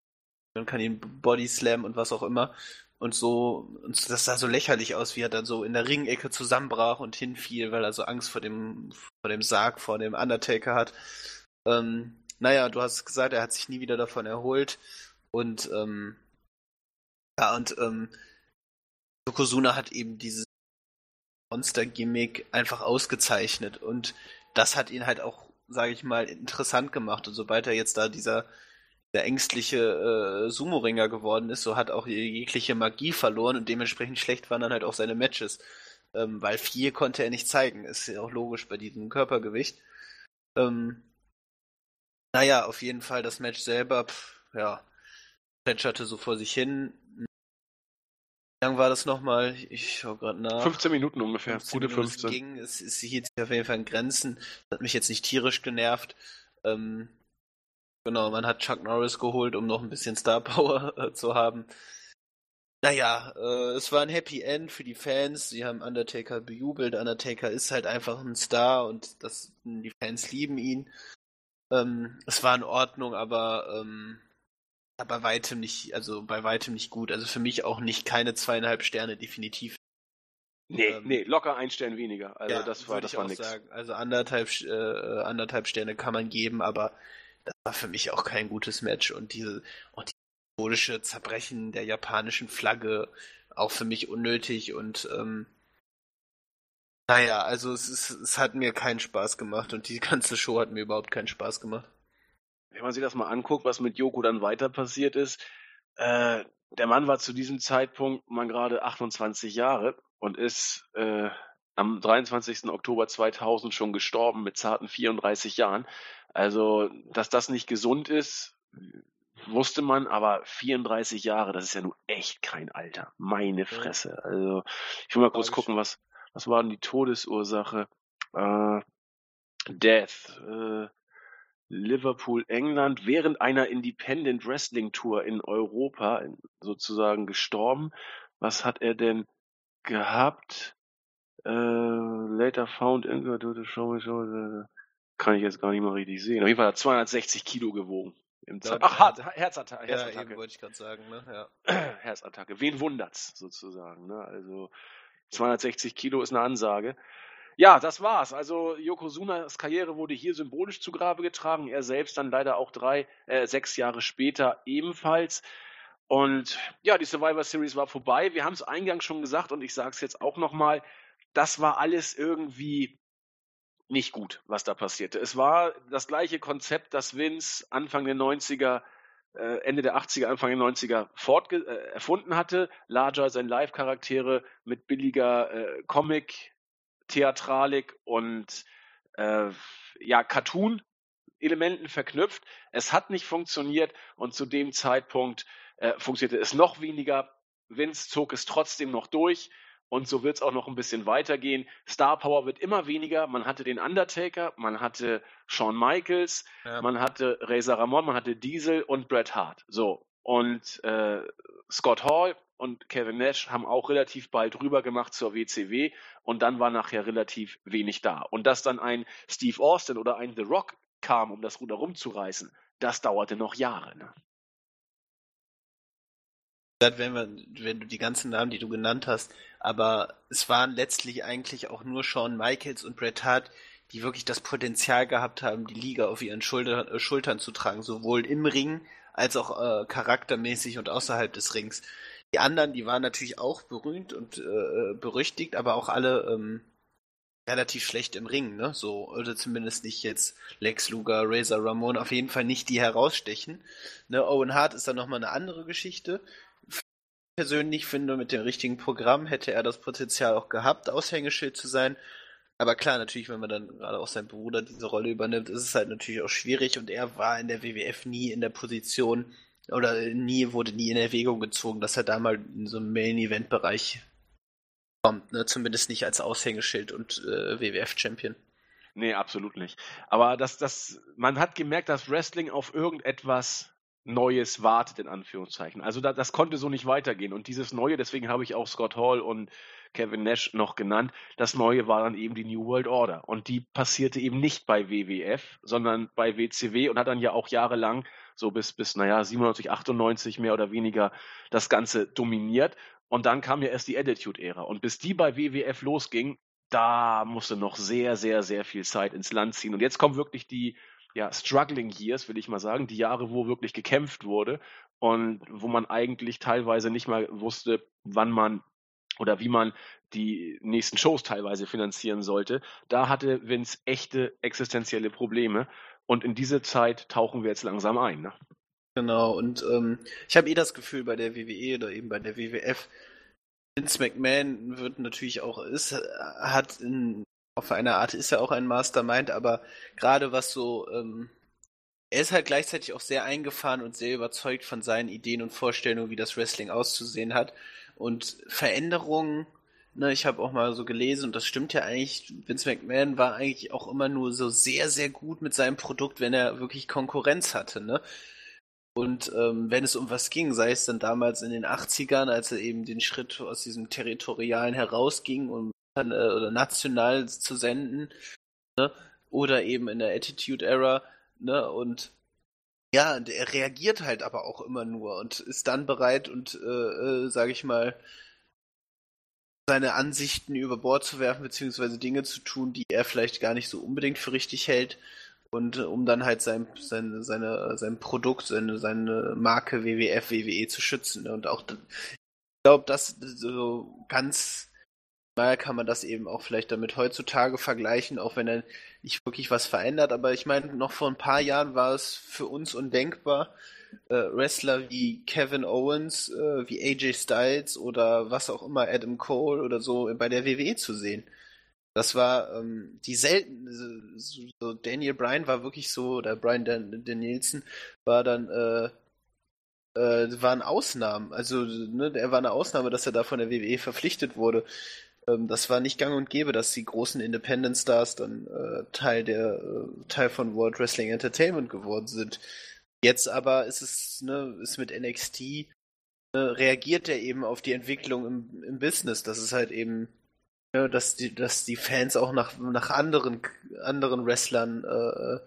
B: Man kann ihn Body Slam und was auch immer. Und so, und das sah so lächerlich aus, wie er dann so in der Ringecke zusammenbrach und hinfiel, weil er so Angst vor dem, vor dem Sarg, vor dem Undertaker hat. Ähm, naja, du hast gesagt, er hat sich nie wieder davon erholt. Und ähm, ja, und ähm, Yokozuna hat eben dieses Monster-Gimmick einfach ausgezeichnet und das hat ihn halt auch, sage ich mal, interessant gemacht. Und sobald er jetzt da dieser, der ängstliche äh, Sumo-Ringer geworden ist, so hat auch jegliche Magie verloren und dementsprechend schlecht waren dann halt auch seine Matches. Ähm, weil viel konnte er nicht zeigen. Ist ja auch logisch bei diesem Körpergewicht. Ähm, naja, auf jeden Fall das Match selber, pff, ja, plätscherte so vor sich hin lang war das nochmal? Ich schau gerade nach.
A: 15 Minuten ungefähr.
B: 15 Gute Minuten 15. Es ging. Es, es hielt sich auf jeden Fall in Grenzen. Das hat mich jetzt nicht tierisch genervt. Ähm, genau, man hat Chuck Norris geholt, um noch ein bisschen Star Power äh, zu haben. Naja, äh, es war ein Happy End für die Fans. Sie haben Undertaker bejubelt. Undertaker ist halt einfach ein Star und das, die Fans lieben ihn. Ähm, es war in Ordnung, aber ähm, bei weitem nicht, also bei weitem nicht gut. Also für mich auch nicht keine zweieinhalb Sterne, definitiv.
A: Nee, ähm, nee, locker ein Stern weniger. Also
B: ja,
A: das war,
B: das
A: ich
B: war nichts. Also anderthalb, äh, anderthalb Sterne kann man geben, aber das war für mich auch kein gutes Match und diese, und die symbolische Zerbrechen der japanischen Flagge auch für mich unnötig und ähm, naja, also es, ist, es hat mir keinen Spaß gemacht und die ganze Show hat mir überhaupt keinen Spaß gemacht
A: wenn man sich das mal anguckt, was mit Joko dann weiter passiert ist, äh, der Mann war zu diesem Zeitpunkt mal gerade 28 Jahre und ist äh, am 23. Oktober 2000 schon gestorben mit zarten 34 Jahren. Also, dass das nicht gesund ist, wusste man, aber 34 Jahre, das ist ja nun echt kein Alter. Meine Fresse. Also, ich will mal kurz gucken, was, was war denn die Todesursache? Äh, Death. Äh, Liverpool, England, während einer Independent Wrestling Tour in Europa sozusagen gestorben. Was hat er denn gehabt? Äh, later found in kann ich jetzt gar nicht mal richtig sehen. Auf jeden Fall hat er 260 Kilo gewogen.
B: Ja, Ach, Hart, Herzattacke.
A: Herzattacke. Ja, eben wollte ich gerade sagen. Ne? Ja. Herzattacke. Wen wundert's sozusagen? Ne? Also 260 Kilo ist eine Ansage. Ja, das war's. Also Yokozunas Karriere wurde hier symbolisch zu Grabe getragen. Er selbst dann leider auch drei, äh, sechs Jahre später ebenfalls. Und ja, die Survivor Series war vorbei. Wir haben es eingangs schon gesagt und ich sage es jetzt auch nochmal. Das war alles irgendwie nicht gut, was da passierte. Es war das gleiche Konzept, das Vince Anfang der 90er, äh, Ende der 80er, Anfang der 90er fortge äh, erfunden hatte. Larger sein Live-Charaktere mit billiger äh, Comic, Theatralik und äh, ja, Cartoon-Elementen verknüpft. Es hat nicht funktioniert und zu dem Zeitpunkt äh, funktionierte es noch weniger. Vince zog es trotzdem noch durch und so wird es auch noch ein bisschen weitergehen. Star Power wird immer weniger. Man hatte den Undertaker, man hatte Shawn Michaels, ja. man hatte Razor Ramon, man hatte Diesel und Bret Hart. So. Und äh, Scott Hall und Kevin Nash haben auch relativ bald rüber gemacht zur WCW und dann war nachher relativ wenig da. Und dass dann ein Steve Austin oder ein The Rock kam, um das Ruder rumzureißen, das dauerte noch Jahre. Ne?
B: Wenn, wir, wenn du die ganzen Namen, die du genannt hast, aber es waren letztlich eigentlich auch nur Shawn Michaels und Bret Hart, die wirklich das Potenzial gehabt haben, die Liga auf ihren Schulter, äh, Schultern zu tragen, sowohl im Ring als auch äh, charaktermäßig und außerhalb des Rings. Die anderen, die waren natürlich auch berühmt und äh, berüchtigt, aber auch alle ähm, relativ schlecht im Ring, ne? So, oder zumindest nicht jetzt Lex Luger, Razor Ramon, auf jeden Fall nicht die herausstechen. Ne? Owen Hart ist dann nochmal eine andere Geschichte. Ich persönlich finde, mit dem richtigen Programm hätte er das Potenzial auch gehabt, Aushängeschild zu sein. Aber klar, natürlich, wenn man dann gerade auch sein Bruder diese Rolle übernimmt, ist es halt natürlich auch schwierig und er war in der WWF nie in der Position, oder nie, wurde nie in Erwägung gezogen, dass er da mal in so einem Main-Event-Bereich kommt, ne? Zumindest nicht als Aushängeschild und äh, WWF-Champion.
A: Nee, absolut nicht. Aber das, das, man hat gemerkt, dass Wrestling auf irgendetwas Neues wartet, in Anführungszeichen. Also da, das konnte so nicht weitergehen. Und dieses Neue, deswegen habe ich auch Scott Hall und Kevin Nash noch genannt, das Neue war dann eben die New World Order. Und die passierte eben nicht bei WWF, sondern bei WCW und hat dann ja auch jahrelang so bis, bis, naja, 97, 98 mehr oder weniger das Ganze dominiert. Und dann kam ja erst die Attitude-Ära. Und bis die bei WWF losging, da musste noch sehr, sehr, sehr viel Zeit ins Land ziehen. Und jetzt kommen wirklich die, ja, struggling years, will ich mal sagen, die Jahre, wo wirklich gekämpft wurde und wo man eigentlich teilweise nicht mal wusste, wann man oder wie man die nächsten Shows teilweise finanzieren sollte. Da hatte Vince echte existenzielle Probleme und in diese Zeit tauchen wir jetzt langsam ein. Ne?
B: Genau, und ähm, ich habe eh das Gefühl bei der WWE oder eben bei der WWF, Vince McMahon wird natürlich auch, ist, hat in, auf eine Art ist er auch ein Mastermind, aber gerade was so, ähm, er ist halt gleichzeitig auch sehr eingefahren und sehr überzeugt von seinen Ideen und Vorstellungen, wie das Wrestling auszusehen hat. Und Veränderungen Ne, ich habe auch mal so gelesen und das stimmt ja eigentlich. Vince McMahon war eigentlich auch immer nur so sehr, sehr gut mit seinem Produkt, wenn er wirklich Konkurrenz hatte. Ne? Und ähm, wenn es um was ging, sei es dann damals in den 80ern, als er eben den Schritt aus diesem Territorialen herausging, oder national zu senden, ne? oder eben in der Attitude Era, ne? Und ja, er reagiert halt aber auch immer nur und ist dann bereit und, äh, äh, sage ich mal, seine Ansichten über Bord zu werfen, beziehungsweise Dinge zu tun, die er vielleicht gar nicht so unbedingt für richtig hält. Und äh, um dann halt sein, sein, seine, sein Produkt, seine, seine Marke WWF, WWE zu schützen. Und auch, ich glaube, das so ganz mal kann man das eben auch vielleicht damit heutzutage vergleichen, auch wenn er nicht wirklich was verändert. Aber ich meine, noch vor ein paar Jahren war es für uns undenkbar, äh, Wrestler wie Kevin Owens, äh, wie AJ Styles oder was auch immer, Adam Cole oder so bei der WWE zu sehen. Das war ähm, die selten, so Daniel Bryan war wirklich so, oder Bryan Danielson war dann, äh, äh, waren Ausnahmen. Also, ne, er war eine Ausnahme, dass er da von der WWE verpflichtet wurde. Ähm, das war nicht gang und gäbe, dass die großen Independent Stars dann äh, Teil der, äh, Teil von World Wrestling Entertainment geworden sind. Jetzt aber ist es, ne, ist mit NXT, äh, reagiert er eben auf die Entwicklung im, im Business. Das ist halt eben ja, dass die, dass die Fans auch nach, nach anderen, anderen Wrestlern äh,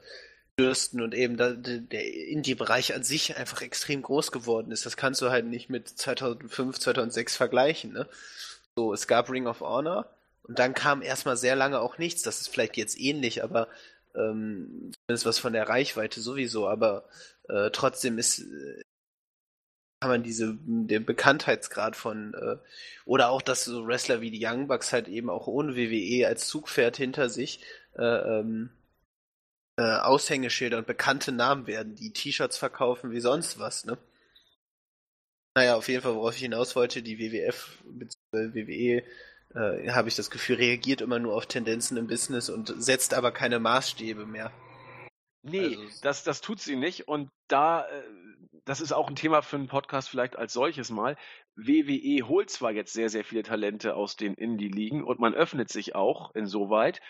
B: dürsten und eben da, der Indie-Bereich an sich einfach extrem groß geworden ist. Das kannst du halt nicht mit 2005, 2006 vergleichen. Ne? So, es gab Ring of Honor und dann kam erstmal sehr lange auch nichts. Das ist vielleicht jetzt ähnlich, aber ähm, zumindest was von der Reichweite sowieso, aber äh, trotzdem ist, kann man diese, den Bekanntheitsgrad von, äh, oder auch, dass so Wrestler wie die Young Bucks halt eben auch ohne WWE als Zugpferd hinter sich äh, ähm, äh, Aushängeschilder und bekannte Namen werden, die T-Shirts verkaufen wie sonst was, ne? Naja, auf jeden Fall, worauf ich hinaus wollte, die WWF bzw. WWE, äh, habe ich das Gefühl, reagiert immer nur auf Tendenzen im Business und setzt aber keine Maßstäbe mehr.
A: Nee, also, das, das tut sie nicht. Und da, äh, das ist auch ein Thema für einen Podcast vielleicht als solches mal. WWE holt zwar jetzt sehr, sehr viele Talente aus den Indie-Ligen und man öffnet sich auch insoweit,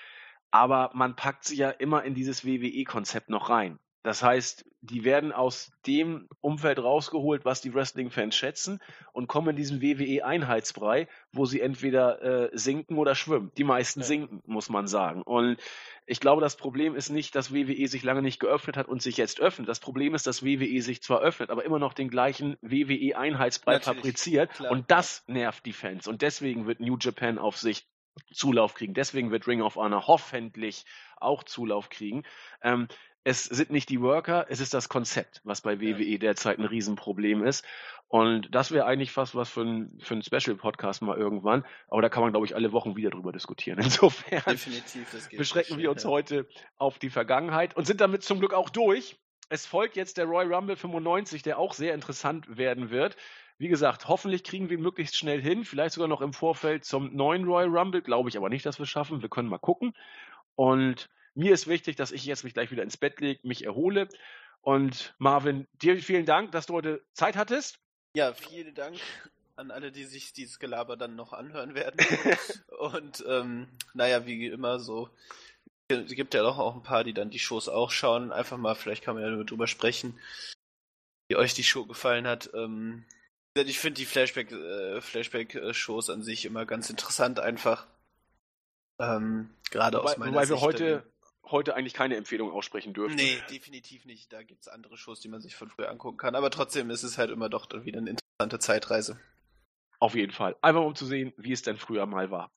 A: aber man packt sie ja immer in dieses WWE-Konzept noch rein. Das heißt, die werden aus dem Umfeld rausgeholt, was die Wrestling-Fans schätzen und kommen in diesen WWE-Einheitsbrei, wo sie entweder äh, sinken oder schwimmen. Die meisten ja. sinken, muss man sagen. Und ich glaube, das Problem ist nicht, dass WWE sich lange nicht geöffnet hat und sich jetzt öffnet. Das Problem ist, dass WWE sich zwar öffnet, aber immer noch den gleichen WWE-Einheitsbrei fabriziert. Klar. Und das nervt die Fans. Und deswegen wird New Japan auf sich Zulauf kriegen. Deswegen wird Ring of Honor hoffentlich auch Zulauf kriegen. Ähm, es sind nicht die Worker, es ist das Konzept, was bei WWE derzeit ein Riesenproblem ist. Und das wäre eigentlich fast was für ein, für ein Special-Podcast mal irgendwann. Aber da kann man, glaube ich, alle Wochen wieder drüber diskutieren. Insofern beschränken wir uns heute auf die Vergangenheit und sind damit zum Glück auch durch. Es folgt jetzt der Royal Rumble 95, der auch sehr interessant werden wird. Wie gesagt, hoffentlich kriegen wir ihn möglichst schnell hin. Vielleicht sogar noch im Vorfeld zum neuen Royal Rumble. Glaube ich aber nicht, dass wir es schaffen. Wir können mal gucken. Und mir ist wichtig, dass ich jetzt mich gleich wieder ins Bett lege, mich erhole. Und Marvin, dir vielen Dank, dass du heute Zeit hattest.
B: Ja, vielen Dank an alle, die sich dieses Gelaber dann noch anhören werden. Und ähm, naja, wie immer so, es gibt ja doch auch ein paar, die dann die Shows auch schauen. Einfach mal, vielleicht kann man ja drüber sprechen, wie euch die Show gefallen hat. Ähm, ich finde die Flashback, äh, Flashback-Shows an sich immer ganz interessant einfach. Ähm, Gerade aus meiner
A: wobei Sicht. Wobei wir heute heute eigentlich keine Empfehlung aussprechen dürfen.
B: Nee, definitiv nicht. Da gibt es andere Shows, die man sich von früher angucken kann. Aber trotzdem ist es halt immer doch dann wieder eine interessante Zeitreise.
A: Auf jeden Fall. Einfach um zu sehen, wie es denn früher mal war.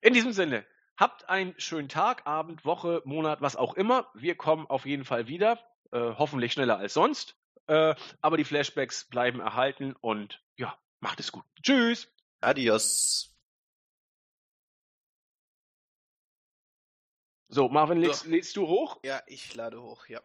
A: In diesem Sinne, habt einen schönen Tag, Abend, Woche, Monat, was auch immer. Wir kommen auf jeden Fall wieder. Äh, hoffentlich schneller als sonst. Äh, aber die Flashbacks bleiben erhalten und ja, macht es gut. Tschüss.
B: Adios.
A: So, Marvin, lädst, so. lädst du hoch?
B: Ja, ich lade hoch, ja.